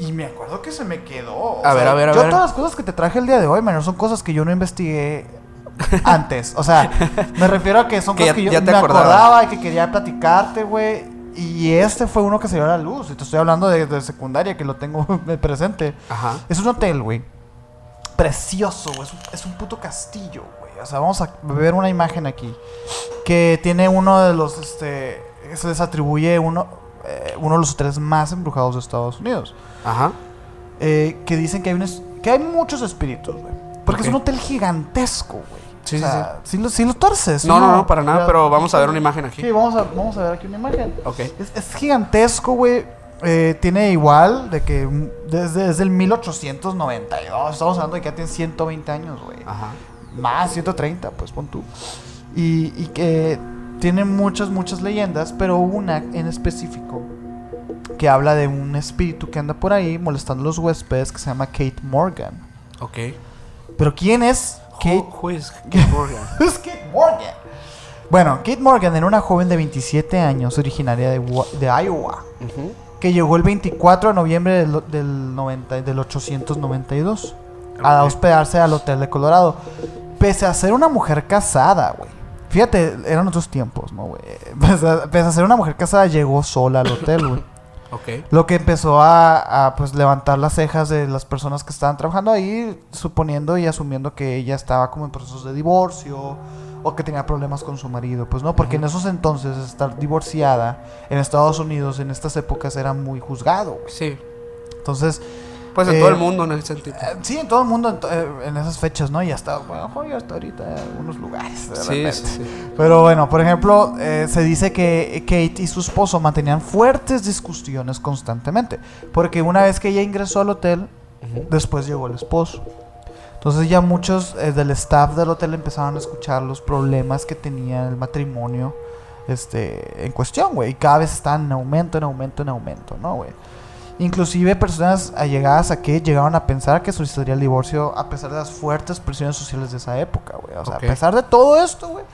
Y, y me acuerdo que se me quedó. o
A ver, a ver, a
yo
ver.
todas las cosas que te traje el día de hoy, man, son cosas que yo no investigué antes. O sea, me refiero a que son
Que
cosas
ya-
que yo me acordaba y que quería platicarte, güey. Y este fue uno que se dio a la luz. Y te estoy hablando de, de secundaria, que lo tengo presente.
Ajá.
Es un hotel, güey. Precioso, güey. Es un, es un puto castillo, güey. O sea, vamos a ver una imagen aquí. Que tiene uno de los, este... Se les atribuye uno, eh, uno de los hoteles más embrujados de Estados Unidos.
Ajá.
Eh, que dicen que hay, un es- que hay muchos espíritus, güey. Porque
Ok.
es un hotel gigantesco, güey.
Sí,
o
sí,
sea, sí. lo, sí lo torces.
No,
¿sí
no, no, para nada, pero vamos a ver una imagen aquí.
Sí, vamos a, vamos a ver aquí una imagen.
Ok.
Es, es gigantesco, güey. Eh, tiene igual de que mm, desde, desde el 1892. Estamos hablando de que ya tiene 120 años, güey.
Ajá.
Más, 130, pues pon tú. Y, y que tiene muchas, muchas leyendas, pero una en específico que habla de un espíritu que anda por ahí molestando a los huéspedes que se llama Kate Morgan.
Ok.
Pero ¿quién es Kate
Kate Morgan?
es Kate Morgan. Bueno, Kate Morgan era una joven de 27 años, originaria de, Wa- de Iowa, que llegó el 24 de noviembre del, del, 90 del 892 a hospedarse al Hotel de Colorado. Pese a ser una mujer casada, güey. Fíjate, eran otros tiempos, ¿no, güey? Pese a, pese a ser una mujer casada, llegó sola al hotel, güey.
Ok.
Lo que empezó a, a, pues levantar las cejas de las personas que estaban trabajando ahí, suponiendo y asumiendo que ella estaba como en procesos de divorcio o que tenía problemas con su marido, pues no, porque en esos entonces estar divorciada en Estados Unidos en estas épocas era muy juzgado, güey.
Sí.
Entonces,
Pues en
Eh,
todo el mundo en ese sentido.
eh, sí, en todo el mundo en, to- eh, en esas fechas, ¿no? Y hasta, bueno, hasta ahorita en algunos lugares. de
Sí, sí, sí.
Pero bueno, por ejemplo, eh, se dice que Kate y su esposo mantenían fuertes discusiones constantemente. Porque una vez que ella ingresó al hotel, después llegó el esposo. Entonces ya muchos eh, del staff del hotel empezaron a escuchar los problemas que tenía el matrimonio este, en cuestión, güey. Y cada vez están en aumento, en aumento, en aumento, ¿no, güey? Inclusive personas allegadas a Kate llegaron a pensar que solicitaría el divorcio a pesar de las fuertes presiones sociales de esa época, güey. O sea, a pesar de todo esto, güey,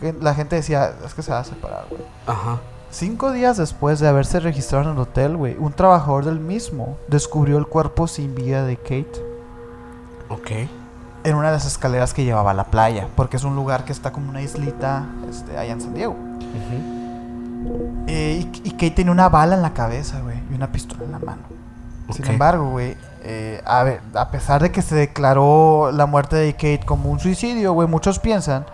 que la gente decía, es que se va a separar, güey.
Ajá.
Cinco días después de haberse registrado en el hotel, güey, un trabajador del mismo descubrió el cuerpo sin vida de Kate
Ok.
en una de las escaleras que llevaba a la playa, porque es un lugar que está como una islita este, allá en San Diego.
Ujú.
Eh, y, y Kate tenía una bala en la cabeza, güey, y una pistola en la mano. Sin embargo, güey, eh, a, ver, a pesar de que se declaró la muerte de Kate como un suicidio, güey, muchos piensan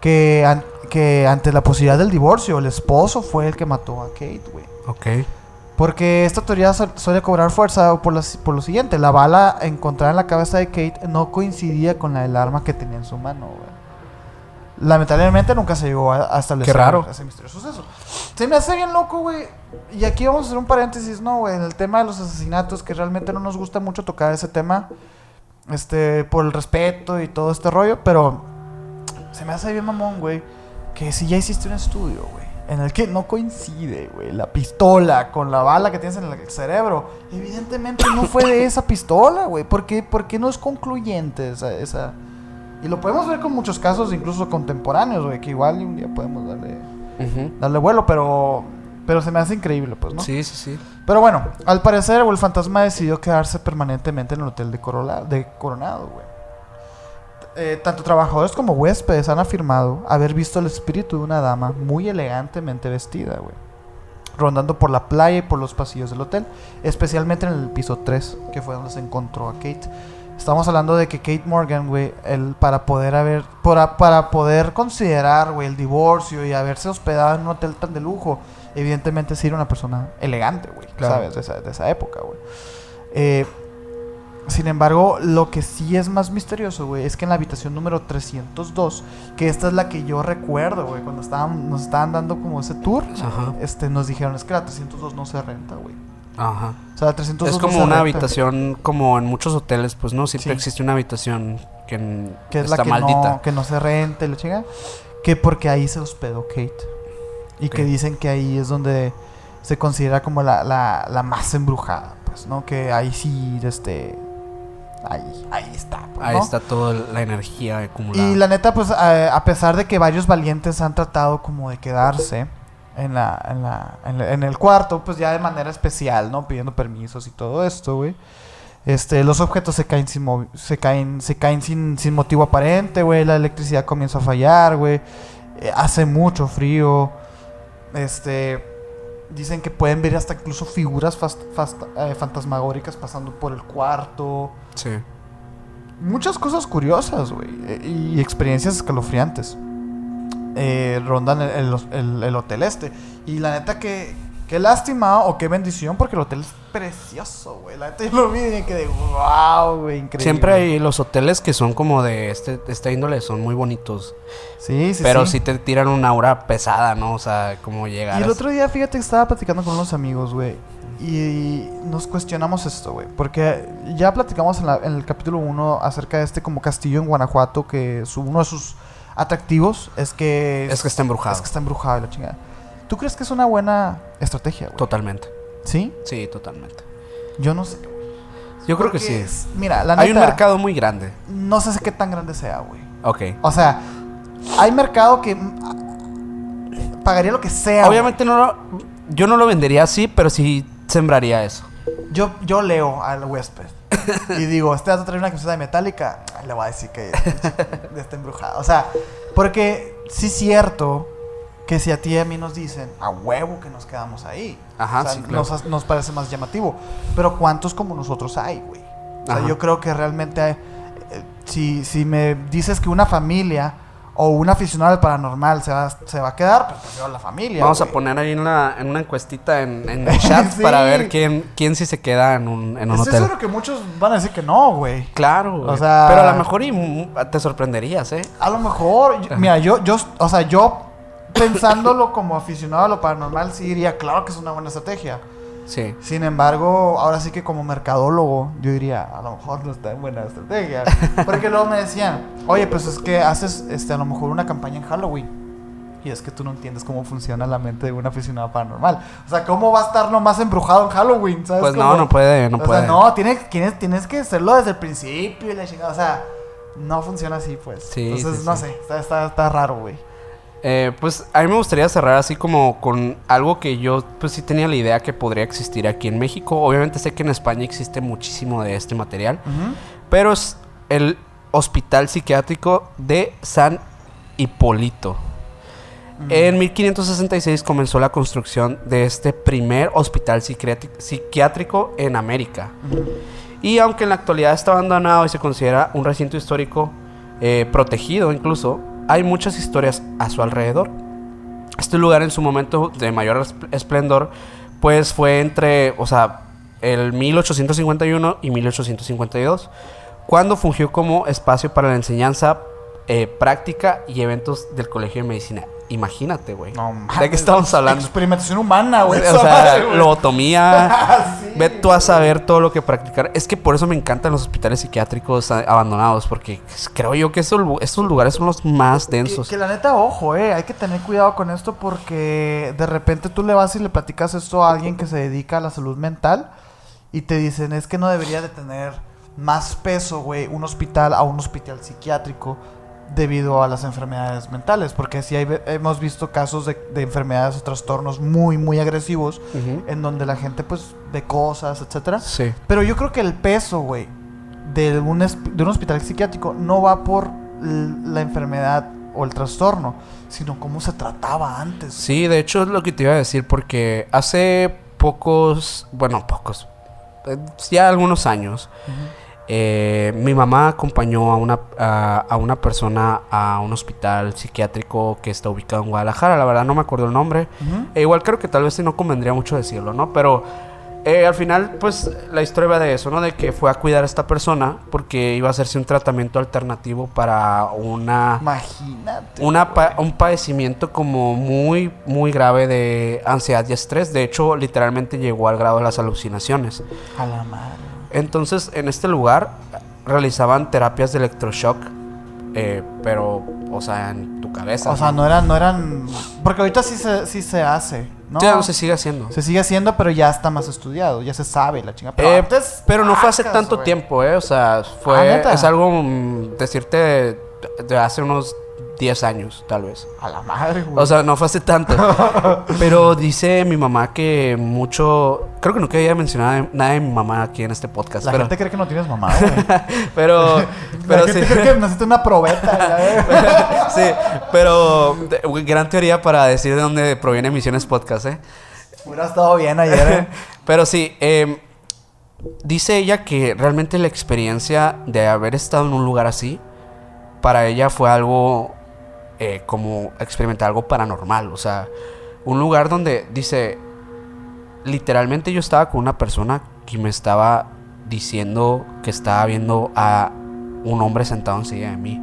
que, an- que ante la posibilidad del divorcio, el esposo fue el que mató a Kate, güey.
Ok.
Porque esta teoría su- suele cobrar fuerza por, las- por lo siguiente. La bala encontrada en la cabeza de Kate no coincidía con la del arma que tenía en su mano, güey. Lamentablemente nunca se llegó a, a establecer
Qué raro.
ese misterioso suceso. Se me hace bien loco, güey. Y aquí vamos a hacer un paréntesis, ¿no, güey? En el tema de los asesinatos, que realmente no nos gusta mucho tocar ese tema. Este, por el respeto y todo este rollo. Pero se me hace bien mamón, güey. Que si ya hiciste un estudio, güey. En el que no coincide, güey. La pistola con la bala que tienes en el cerebro. Evidentemente no fue de esa pistola, güey. ¿Por qué, por qué no es concluyente esa, esa... Y lo podemos ver con muchos casos, incluso contemporáneos, güey. Que igual un día podemos darle, darle vuelo, pero... Pero se me hace increíble, pues, ¿no?
Sí, sí, sí.
Pero bueno, al parecer, el fantasma decidió quedarse permanentemente en el hotel de, Corola- de Coronado, güey. Eh, tanto trabajadores como huéspedes han afirmado haber visto el espíritu de una dama muy elegantemente vestida, güey. Rondando por la playa y por los pasillos del hotel, especialmente en el piso 3, que fue donde se encontró a Kate. Estamos hablando de que Kate Morgan, güey, el, para poder haber, para, para poder considerar, güey, el divorcio y haberse hospedado en un hotel tan de lujo, evidentemente sí era una persona elegante, güey,
Claro.
¿sabes? De esa, de esa época, güey. Eh, sin embargo, lo que sí es más misterioso, güey, es que en la habitación número 302, que esta es la que yo recuerdo, güey, cuando estaban, nos estaban dando como ese tour,
Ajá.
este, nos dijeron, es que la 302 no se renta, güey.
Ajá.
O sea, 300
Es como una habitación, como en muchos hoteles, pues no, siempre
Sí.
existe una habitación que
que es
está
la que
maldita.
no, que no se rente, la chinga. Que porque ahí se hospedó Kate. Y que dicen que ahí es donde se considera como la, la, la más embrujada, pues, ¿no? Que ahí sí, este... Ahí, ahí está, pues,
Ahí
¿no?
está toda la energía acumulada.
Y la neta, pues, a, a pesar de que varios valientes han tratado como de quedarse en la, en la, en la- en el cuarto, pues ya de manera especial, ¿no? Pidiendo permisos y todo esto, güey. Este, los objetos se caen sin se caen, se caen sin, sin motivo aparente, güey. La electricidad comienza a fallar, güey. Eh, hace mucho frío. Este, dicen que pueden ver hasta incluso figuras fast- fast- eh, fantasmagóricas pasando por el cuarto
Sí.
muchas cosas curiosas, güey, eh, y experiencias escalofriantes. Eh, rondan el, el- el- el hotel este. Y la neta que, qué lástima o qué bendición porque el hotel es precioso, güey. La neta yo lo vi y quedé, wow, güey, increíble.
Siempre hay los hoteles que son como de este, esta índole, son muy bonitos.
Sí, sí,
pero
sí.
sí te tiran una aura pesada, ¿no? O sea, como llegar
Y el otro día, fíjate que estaba platicando con unos amigos, güey. Y nos cuestionamos esto, güey. Porque ya platicamos en, la- en el capítulo 1 acerca de este como castillo en Guanajuato que su, uno de sus atractivos es que...
Es que está embrujado.
Es que está embrujado y la chingada. ¿Tú crees que es una buena estrategia, güey?
Totalmente.
¿Sí?
Sí, totalmente.
Yo no sé.
Yo creo que sí.
es- Mira, la neta...
Hay un mercado muy grande.
No sé qué tan grande sea, güey.
Ok.
O sea, hay mercado que... Pagaría lo que sea.
Obviamente no lo, yo no lo vendería así, pero sí sembraría eso.
Yo, yo leo al huésped. y digo, este va a traer una camiseta de metálica. Le voy a decir que está embrujada. O sea, porque sí es cierto que si a ti y a mí nos dicen a huevo que nos quedamos ahí.
Ajá,
o sea,
sí, claro.
nos, nos parece más llamativo. Pero ¿cuántos como nosotros hay, güey? O sea,
Ajá.
yo creo que realmente hay- eh, si, si me dices que una familia o un aficionado al paranormal se va, se va a quedar, pues prefiero la familia.
Vamos a poner ahí en, la, en una encuestita en, en el chat
Sí.
para ver quién, quién sí se queda en un, en un
Estoy
hotel.
seguro que muchos van a decir que no, güey.
Claro, güey.
sea-
Pero a lo mejor y, te sorprenderías, ¿eh?
A lo mejor, yo- mira, yo, yo, o sea, yo pensándolo como aficionado a lo paranormal, sí diría, claro que es una buena estrategia.
Sí.
Sin embargo, ahora sí que como mercadólogo, yo diría, a lo mejor no está en buena estrategia. Porque luego me decían, oye, pues es que haces este, a lo mejor una campaña en Halloween. Y es que tú no entiendes cómo funciona la mente de un aficionado paranormal. O sea, ¿cómo va a estar nomás embrujado en Halloween? ¿Sabes
Pues no,
cómo?
no puede, no
o
puede.
sea, no, tienes, tienes, tienes que hacerlo desde el principio y la chingada. O sea, no funciona así, pues.
Sí,
Entonces,
sí,
no
sí.
sé, está, está, está raro, güey.
Eh, pues a mí me gustaría cerrar así como con algo que yo pues sí tenía la idea que podría existir aquí en México. Obviamente sé que en España existe muchísimo de este material, pero es el Hospital Psiquiátrico de San Hipólito. En 1566 comenzó la construcción de este primer hospital psiquiátrico en América. Y aunque en la actualidad está abandonado y se considera un recinto histórico eh, protegido incluso, hay muchas historias a su alrededor. Este lugar en su momento de mayor esp- esplendor, pues fue entre, o sea, el 1851 y 1852, cuando fungió como espacio para la enseñanza eh, práctica y eventos del Colegio de Medicina. Imagínate, güey.
No,
¿De qué estamos hablando?
Experimentación humana, güey.
O sea, lobotomía.
Sí,
Ve tú a saber todo lo que practicar. Es que por eso me encantan los hospitales psiquiátricos abandonados, porque creo yo que esos, lugares son los más
Que,
densos.
que la neta, ojo, eh, hay que tener cuidado con esto porque de repente tú le vas y le platicas esto a alguien que se dedica a la salud mental y te dicen, es que no debería de tener más peso, güey, un hospital a un hospital psiquiátrico debido a las enfermedades mentales, porque sí hay, hemos visto casos de, de enfermedades o trastornos muy, muy agresivos en donde la gente pues ve cosas, etcétera.
Sí.
Pero yo creo que el peso, güey, de un, de un hospital psiquiátrico no va por la enfermedad o el trastorno, sino cómo se trataba antes.
Sí, de hecho es lo que te iba a decir, porque hace pocos, bueno, pocos, eh, ya algunos años, eh, mi mamá acompañó a una, a, a una persona a un hospital psiquiátrico que está ubicado en Guadalajara, la verdad no me acuerdo el nombre. E igual creo que tal vez no convendría mucho decirlo, ¿no? Pero Eh, al final, pues la historia va de eso, ¿no? De que fue a cuidar a esta persona porque iba a hacerse un tratamiento alternativo para una,
Imagínate.
una pa- un padecimiento como muy, muy grave de ansiedad y estrés. De hecho, literalmente llegó al grado de las alucinaciones.
A la madre.
Entonces, en este lugar realizaban terapias de electroshock, eh, pero, o sea, en tu cabeza.
O sea, no eran, no eran. Porque ahorita sí se, sí se hace, ¿no?
Sí, no se sigue haciendo.
Se sigue haciendo, pero ya está más estudiado, ya se sabe la chinga. Pero,
Eh,
antes,
pero no fue hace tanto tiempo, ¿eh? O sea, fue.
Ah,
es algo mm, decirte de, de hace unos 10 años, tal vez.
A la madre, güey.
O sea, no fue hace tanto. pero dice mi mamá que mucho. Creo que nunca había mencionado nada de mi mamá aquí en este podcast.
la
pero,
gente cree que no tienes mamá, güey.
pero, pero
la
sí.
gente cree que necesita una probeta,
sí, pero gran teoría para decir de dónde proviene Misiones Podcast, ¿eh?
Hubiera estado bien ayer, ¿eh?
Pero sí, em, dice ella que realmente la experiencia de haber estado en un lugar así, para ella fue algo eh, como experimentar algo paranormal. O sea, un lugar donde dice, literalmente yo estaba con una persona que me estaba diciendo que estaba viendo a un hombre sentado enseguida de mí.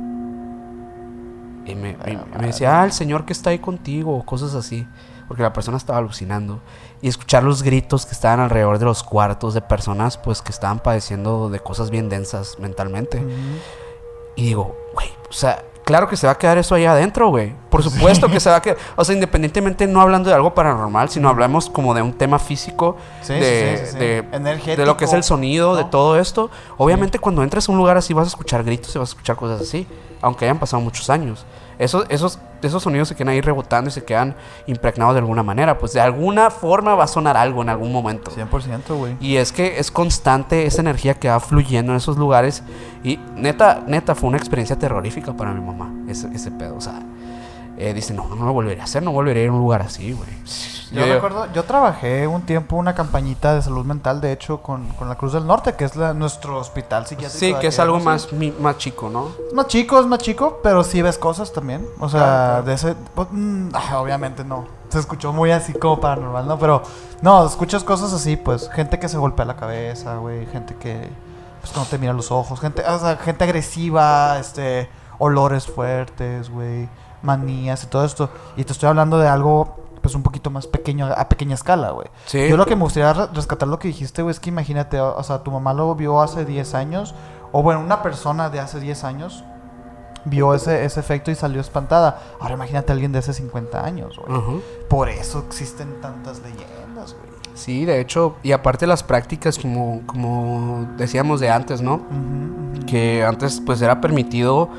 Y me, me- me decía, ah, el señor que está ahí contigo, o cosas así. Porque la persona estaba alucinando. Y escuchar los gritos que estaban alrededor de los cuartos de personas, pues que estaban padeciendo de cosas bien densas mentalmente. Y digo, güey, o sea, claro que se va a quedar eso ahí adentro, güey. Por supuesto que se va a quedar. O sea, independientemente no hablando de algo paranormal, sino hablamos como de un tema físico,
Sí,
de,
sí, sí, sí, sí.
de-
Energético,
de lo que es el sonido, de todo esto. Obviamente, cuando entras a un lugar así, vas a escuchar gritos y vas a escuchar cosas así, aunque hayan pasado muchos años. Esos, esos, esos sonidos se quedan ahí rebotando y se quedan impregnados de alguna manera. Pues de alguna forma va a sonar algo en algún momento.
100%, güey.
Y es que es constante esa energía que va fluyendo en esos lugares. Y neta, neta, fue una experiencia terrorífica para mi mamá, ese, ese pedo. O sea, eh, dice, no, no lo volvería a hacer, no volvería a ir a un lugar así, güey.
Yo recuerdo, yo trabajé un tiempo una campañita de salud mental, de hecho, con, con la Cruz del Norte, que es la- nuestro hospital psiquiátrico.
Sí, que es algo más, mi- más chico, ¿no?
Es más chico, es más chico, pero sí ves cosas también. O sea,
Claro, claro.
de ese. pues, mm, ah, obviamente no. Se escuchó muy así como paranormal, ¿no? Pero no, escuchas cosas así, pues. Gente que se golpea la cabeza, güey. Gente que. Pues no te mira los ojos. Gente, o sea, gente agresiva, este. Olores fuertes, güey. Manías y todo esto. Y te estoy hablando de algo. Pues un poquito más pequeño, a pequeña escala, güey.
Sí.
Yo lo que me gustaría re- rescatar lo que dijiste, güey, es que imagínate, o, o sea, tu mamá lo vio hace 10 años, o bueno, una persona de hace 10 años vio ese, ese efecto y salió espantada. Ahora imagínate a alguien de hace 50 años, güey.
Ujú.
Por eso existen tantas leyendas, güey.
Sí, de hecho, y aparte las prácticas, como, como decíamos de antes, ¿no?
Ujú.
Que antes pues era permitido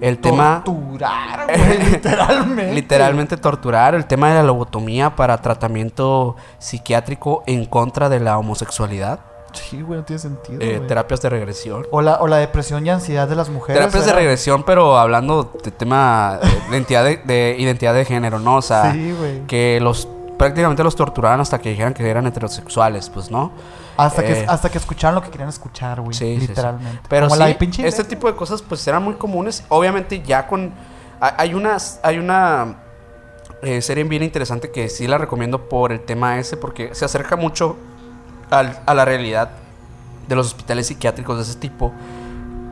el tema...
Torturar, güey, literalmente.
Literalmente torturar, el tema de la lobotomía para tratamiento psiquiátrico en contra de la homosexualidad,
Sí, güey, no tiene sentido.
eh, terapias de regresión.
o, la, o la depresión y ansiedad de las mujeres.
Terapias de regresión, pero hablando de tema de identidad de, de identidad de género, ¿no? O sea,
Sí,
que los prácticamente los torturaban hasta que dijeran que eran heterosexuales, pues, ¿no?
Hasta, que,
Eh,
hasta que escucharan lo que querían escuchar, güey.
Sí, sí, sí.
literalmente.
Pero
Como
sí,
la de pinche
este tipo de cosas pues eran muy comunes. Obviamente ya con... ha- Hay, unas, hay una eh, serie bien interesante que sí la recomiendo por el tema ese, porque se acerca mucho al- a la realidad de los hospitales psiquiátricos de ese tipo,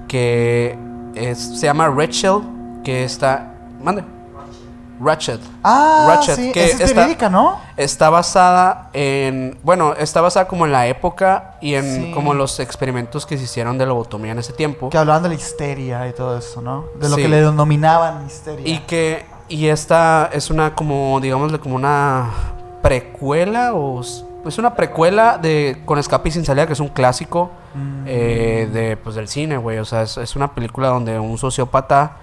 que es- se llama Rachel, que está... Mande. Ratchet.
Ah,
Ratchet,
sí,
que
es
está-
verídica, ¿no?
Está basada en. Bueno, está basada como en la época y en
Sí.
como los experimentos que se hicieron de lobotomía en ese tiempo.
Que hablaban de la histeria y todo eso, ¿no? De lo
Sí.
que le denominaban histeria.
Y que. Y esta es una como, digámosle, como una precuela o. Es una precuela de Con Escape y Sin Salida, que es un clásico
Mm.
eh, de, pues, del cine, güey. O sea, es, es una película donde un sociópata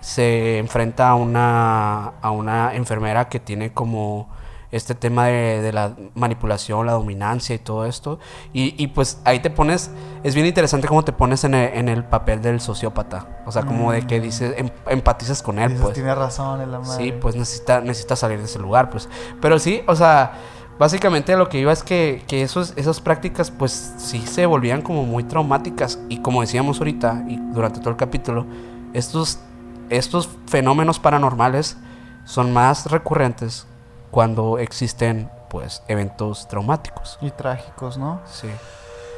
se enfrenta a una, a una enfermera que tiene como este tema de, de la manipulación, la dominancia y todo esto. Y, y, pues ahí te pones, es bien interesante cómo te pones en el, en el papel del sociópata. O sea, como de que dices, em- empatizas con él,
Dices,
pues.
tiene razón en la madre.
Sí, pues necesita, necesita salir de ese lugar, pues. Pero sí, o sea, básicamente lo que iba es que, que esos, esas prácticas, pues sí se volvían como muy traumáticas. Y como decíamos ahorita, y durante todo el capítulo, estos, estos fenómenos paranormales son más recurrentes cuando existen pues eventos traumáticos.
Y trágicos, ¿no?
Sí.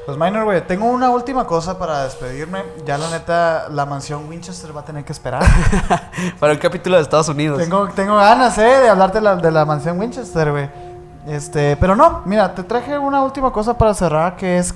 Pues Minor, güey, tengo una última cosa para despedirme. Ya la neta, la mansión Winchester va a tener que esperar.
Para el capítulo de Estados Unidos.
tengo, tengo ganas, eh, de hablarte de la, de la mansión Winchester, güey. Este, pero no, mira, te traje una última cosa para cerrar que es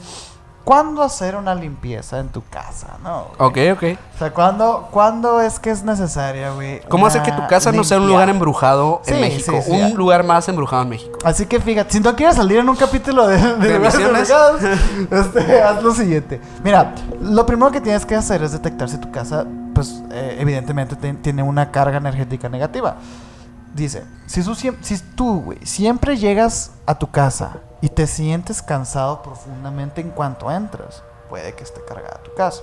¿Cuándo hacer una limpieza en tu casa? No.
Ok,
güey.
ok.
O sea, ¿cuándo, ¿cuándo es que es necesaria, güey?
¿Cómo hacer que tu casa no sea un lugar embrujado en México?
sí, sí.
Un lugar más embrujado en México.
Así que fíjate, si no quieres salir en un capítulo de, de, embrujados, este, haz lo siguiente. Mira, lo primero que tienes que hacer es detectar si tu casa, pues, eh, evidentemente te- tiene una carga energética negativa. Dice, si tú, siem- si tú güey, siempre llegas a tu casa y te sientes cansado profundamente en cuanto entras, puede que esté cargada tu casa.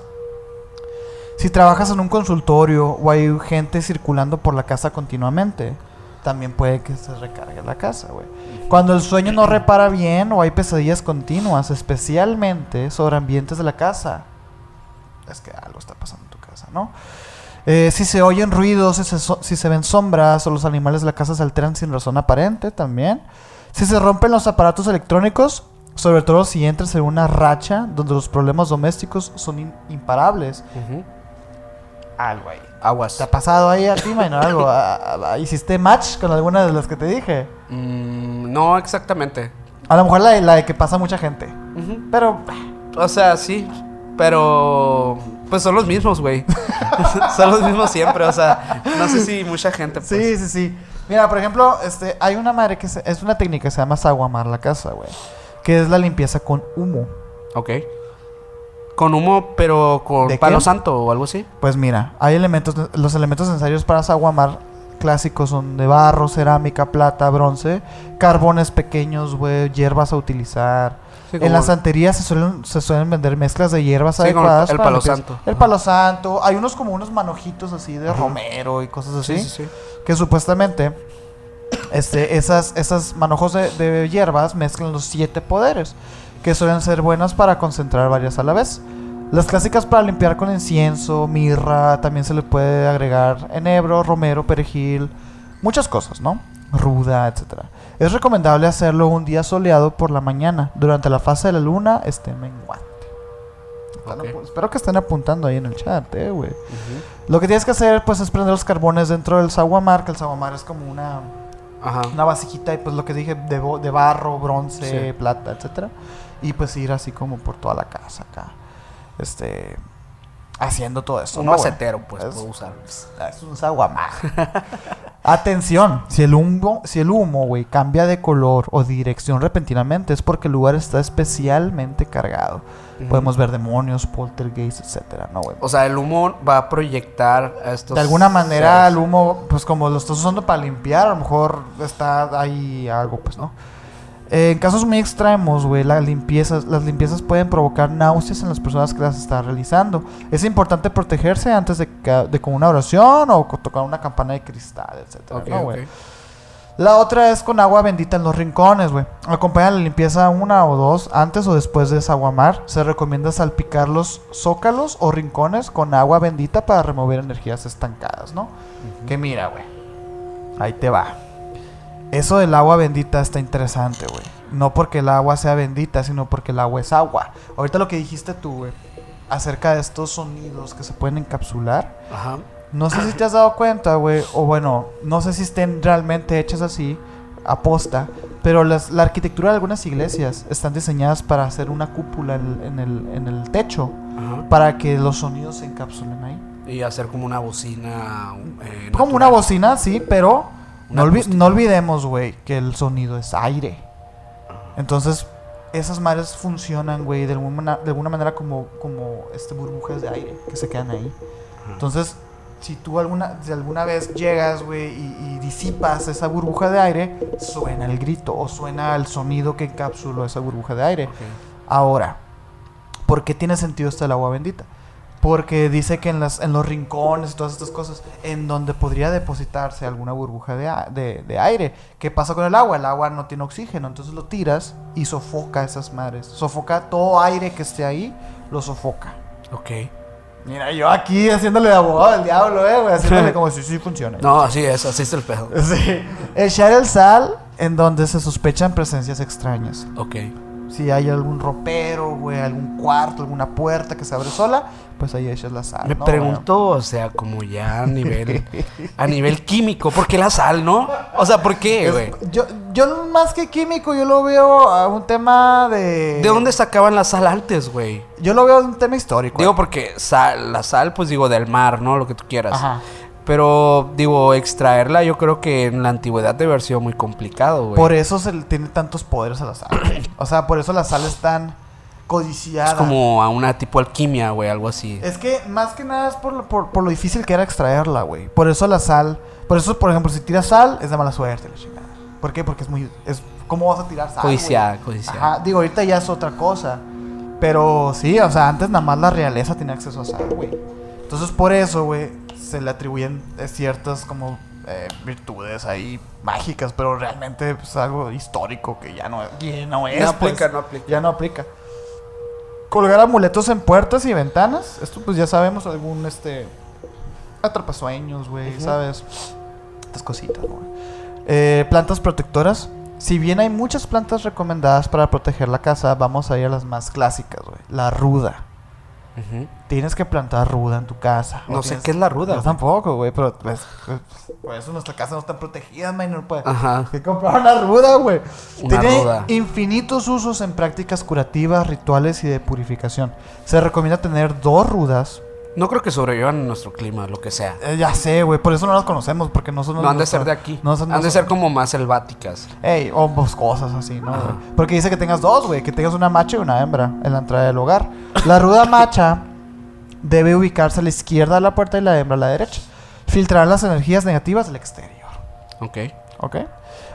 Si trabajas en un consultorio o hay gente circulando por la casa continuamente, también puede que se recargue la casa, güey. Cuando el sueño no repara bien o hay pesadillas continuas, especialmente sobre ambientes de la casa, es que algo está pasando en tu casa, ¿no? Eh, si se oyen ruidos, si se, so- si se ven sombras o los animales de la casa se alteran sin razón aparente, también. Si se rompen los aparatos electrónicos, sobre todo si entras en una racha donde los problemas domésticos son in- imparables.
Ujú.
Algo ahí.
Aguas.
¿Te ha pasado ahí a ti, Minor? Algo. ¿A- a- ¿Hiciste match con alguna de las que te dije?
Mm, no exactamente.
A lo mejor la, de- la de que pasa mucha gente. Pero,
O sea, sí. Pero. Pues son los mismos, güey. son los mismos siempre. O sea, no sé si mucha gente. Pues.
sí, sí, sí. Mira, por ejemplo, este, hay una madre que se- es una técnica que se llama saguamar la casa, güey. Que es la limpieza con humo.
Ok. Con humo, pero con
¿De
palo
qué?
santo o algo así.
Pues mira, hay elementos, los elementos necesarios para saguamar clásicos son de barro, cerámica, plata, bronce, carbones pequeños, güey, hierbas a utilizar.
Sí,
En las santerías se suelen, se suelen vender mezclas de hierbas
Sí,
adecuadas.
el
para
palo
limpieza.
santo.
El palo santo. Hay unos como unos manojitos así de
Ajá.
romero y cosas así.
Sí, sí, sí.
Que supuestamente este, esas, esas manojos de, de hierbas mezclan los siete poderes. Que suelen ser buenas para concentrar varias a la vez. Las clásicas para limpiar con incienso, mirra, también se le puede agregar enebro, romero, perejil, muchas cosas, ¿no? Ruda, etcétera. Es recomendable hacerlo un día soleado por la mañana, durante la fase de la luna esté menguante. Están
Ok.
apu- Espero que estén apuntando ahí en el chat, eh, güey. Lo que tienes que hacer, pues, es prender los carbones dentro del saguamar, que el saguamar es como una,
Ajá.
una vasijita, y pues lo que dije, de, bo- de barro, bronce,
Sí.
plata, etcétera. Y pues ir así como por toda la casa acá. Este. Haciendo todo eso.
Un
¿no,
macetero, pues,
Es-
puedo usar.
Es un saguamar. Atención, si el humo, si el humo, güey, cambia de color o dirección repentinamente es porque el lugar está especialmente cargado. Podemos ver demonios, poltergeist, etcétera, ¿no, güey?
O sea, el humo va a proyectar a estos.
De alguna manera
seres.
el humo, pues como lo estás usando para limpiar, a lo mejor está ahí algo, pues, ¿no? En casos muy extremos, güey, las limpiezas, las limpiezas pueden provocar náuseas en las personas que las están realizando. Es importante protegerse antes de, de con una oración o tocar una campana de cristal, etcétera,
Ok,
¿no,
ok.
güey? La otra es con agua bendita en los rincones, güey. Acompaña la limpieza una o dos antes o después de desaguamar. Se recomienda salpicar los zócalos o rincones con agua bendita para remover energías estancadas, ¿no? Que mira, güey. Ahí te va. Eso del agua bendita está interesante, güey. No porque el agua sea bendita, sino porque el agua es agua. Ahorita lo que dijiste tú, güey, acerca de estos sonidos que se pueden encapsular.
Ajá.
No sé si te has dado cuenta, güey, o bueno, no sé si estén realmente hechas así, aposta, pero las- la arquitectura de algunas iglesias están diseñadas para hacer una cúpula en, en el, en el techo,
Ajá.
para que los sonidos se encapsulen ahí.
Y hacer como una bocina. eh,
Como una bocina, sí, pero no, olvi-
acústica.
no olvidemos, güey, que el sonido es aire. Entonces, esas madres funcionan, güey, de alguna, de alguna manera como, como este, burbujas de aire que se quedan ahí. Entonces, si tú alguna, si alguna vez llegas, güey, y, y disipas esa burbuja de aire, suena el grito o suena el sonido que encapsuló esa burbuja de aire. Ahora, ¿por qué tiene sentido esto del agua bendita? Porque dice que en, las, en los rincones y todas estas cosas, en donde podría depositarse alguna burbuja de, a- de- de aire. ¿Qué pasa con el agua? El agua no tiene oxígeno, entonces lo tiras y sofoca esas madres. Sofoca todo aire que esté ahí, lo sofoca.
Ok.
Mira, yo aquí haciéndole de abogado del diablo, eh, güey, haciéndole como si sí funciona.
No, así es, así es el pedo.
Sí. Echar el sal en donde se sospechan presencias extrañas.
Ok.
Si hay algún ropero, güey, algún cuarto, alguna puerta que se abre sola, pues ahí echas la sal.
Me
¿no,
pregunto, o sea, como ya a nivel, a nivel químico, ¿por qué la sal, no? O sea, ¿por qué,
güey? yo, yo más que químico, yo lo veo a un tema de...
¿De dónde sacaban la sal antes, güey?
Yo lo veo a un tema histórico.
Digo, porque sal, la sal, pues digo, del mar, ¿no? Lo que tú quieras.
Ajá.
Pero, digo, extraerla yo creo que en la antigüedad debe haber sido muy complicado, güey.
Por eso se le tiene tantos poderes a la sal. O sea, por eso la sal es tan codiciada.
Es como a una tipo alquimia, güey, algo así.
Es que más que nada es por, lo- por, por lo difícil que era extraerla, güey. Por eso la sal. Por eso, por ejemplo, si tiras sal, es de mala suerte, la chingada. ¿Por qué? Porque es muy. Es, ¿Cómo vas a tirar sal? güey?
Codiciada, codiciada.
Ajá, digo, ahorita ya es otra cosa. Pero sí, o sea, antes nada más la realeza tenía acceso a sal, güey. Entonces, por eso, güey, se le atribuyen eh, ciertas como eh, virtudes ahí mágicas, pero realmente es algo histórico que ya no, ya no es.
No aplica,
pues.
no aplica.
Ya no aplica. Colgar amuletos en puertas y ventanas. Esto pues ya sabemos, algún este atrapasueños, güey. ¿sabes? Estas cositas, ¿no? Eh, plantas protectoras. Si bien hay muchas plantas recomendadas para proteger la casa, vamos a ir a las más clásicas, güey. La ruda. Tienes que plantar ruda en tu casa.
No sé
tienes-
qué es la ruda.
Yo tampoco, güey, pero pues, pues, por eso nuestra casa no está protegida, man. No puede.
Ajá.
Que comprar una ruda, güey.
Una
Tiene
ruda.
infinitos usos en prácticas curativas, rituales y de purificación. Se recomienda tener dos rudas.
No creo que sobrevivan en nuestro clima, lo que sea.
Eh, ya sé, güey, por eso no las conocemos, porque no son...
No han de ser de aquí.
No son, no
han de ser como más selváticas.
Ey, o pues, cosas así, ¿no?
Ajá.
Porque dice que tengas dos, güey, que tengas una macha y una hembra en la entrada del hogar. La ruda macha debe ubicarse a la izquierda de la puerta y la hembra a la derecha. Filtrar las energías negativas del exterior.
Ok.
¿Ok?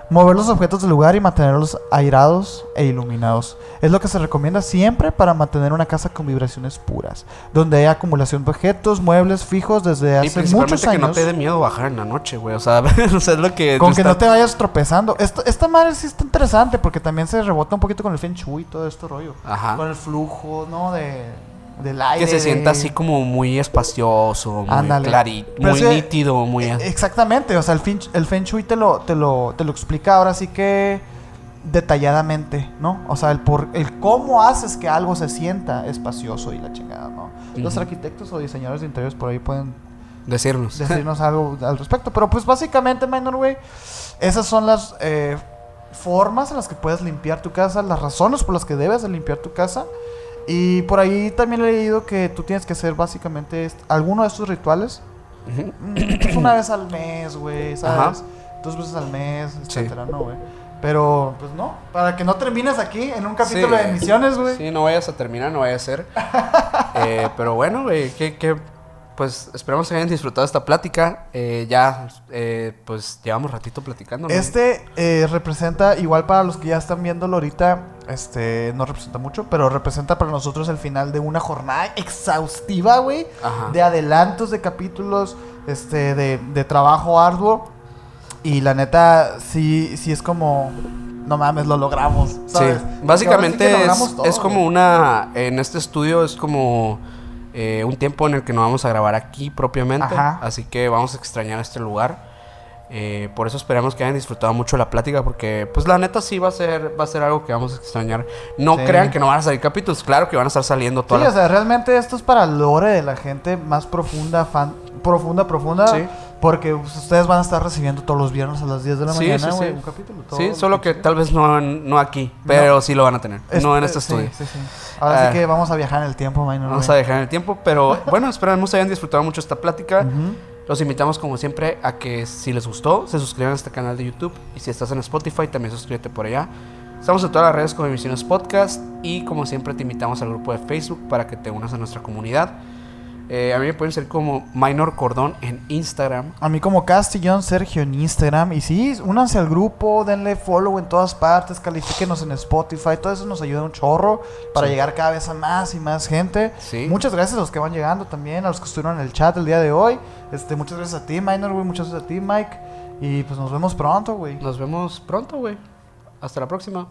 Mover los objetos del lugar y mantenerlos airados e iluminados. Es lo que se recomienda siempre para mantener una casa con vibraciones puras. Donde hay acumulación de objetos, muebles fijos desde
Y
hace
principalmente
muchos
que
años.
no te dé miedo bajar en la noche, güey. O sea, o sea, es lo que.
Con que
está-
no te vayas tropezando. Esto, esta madre sí está interesante porque también se rebota un poquito con el Feng Shui y todo este rollo.
Ajá.
Con el flujo, ¿no? De, del aire.
Que se sienta
de-
así como muy espacioso, muy clarito, muy
es que-
nítido, muy.
Eh, Exactamente, o sea, el Feng, el feng Shui te lo, te, lo, te lo explica ahora sí que detalladamente, ¿no? O sea, el, por, el cómo haces que algo se sienta espacioso y la chingada, ¿no? Los arquitectos o diseñadores de interiores por ahí pueden
decirnos.
decirnos algo al respecto. Pero pues básicamente, Minor Way, esas son las eh, formas en las que puedes limpiar tu casa, las razones por las que debes de limpiar tu casa. Y por ahí también he leído que tú tienes que hacer básicamente alguno de estos rituales mm, pues una vez al mes, güey, ¿sabes?
Ajá.
Dos veces al mes,
Sí.
etcétera, ¿no, güey? Pero, pues no, para que no termines aquí en un capítulo
Sí.
de emisiones, güey.
Sí, no vayas a terminar, no vaya a ser. Eh, pero bueno, güey, que, que, pues esperamos que hayan disfrutado esta plática. Eh, ya, eh, pues llevamos ratito platicando. ¿no?
Este eh, representa, igual para los que ya están viéndolo ahorita, este no representa mucho, pero representa para nosotros el final de una jornada exhaustiva, güey.
Ajá.
De adelantos de capítulos, este, de, de trabajo arduo. Y la neta, sí, sí es como, no mames, lo logramos, ¿sabes?
Sí,
sí
básicamente
que
es,
todo,
es como
güey.
una, en este estudio es como eh, un tiempo en el que nos vamos a grabar aquí propiamente,
Ajá.
así que vamos a extrañar este lugar. Eh, por eso esperamos que hayan disfrutado mucho la plática porque pues la neta sí va a ser va a ser algo que vamos a extrañar. No
Sí.
crean que no van a salir capítulos, claro que van a estar saliendo
Sí,
todas
o sea, realmente esto es para el lore de la gente más profunda, fan, profunda, profunda.
Sí.
Porque ustedes van a estar recibiendo todos los viernes a las 10 de la
Sí,
mañana,
sí, sí.
un capítulo. todo
Sí,
lo
solo que tal vez no, no aquí, pero sí lo van a tener. no en este estudio.
Sí, sí. Ahora
Ah.
sí que vamos a viajar en el tiempo, minor,
Vamos a dejar en el tiempo, pero bueno, esperamos que hayan disfrutado mucho esta plática. Los invitamos como siempre a que si les gustó, se suscriban a este canal de YouTube y si estás en Spotify también suscríbete por allá. Estamos en todas las redes como Emisiones Podcast y como siempre te invitamos al grupo de Facebook para que te unas a nuestra comunidad. Eh, a mí me pueden ser como Minor Cordón en Instagram.
A mí como Castillón Sergio en Instagram. Y sí, únanse al grupo, denle follow en todas partes, califíquenos en Spotify. Todo eso nos ayuda un chorro para
Sí.
llegar cada vez a más y más gente.
Sí.
Muchas gracias a los que van llegando también, a los que estuvieron en el chat el día de hoy. Este, muchas gracias a ti, Minor, güey. Muchas gracias a ti, Mike. Y pues nos vemos pronto, güey.
Nos vemos pronto, güey. Hasta la próxima.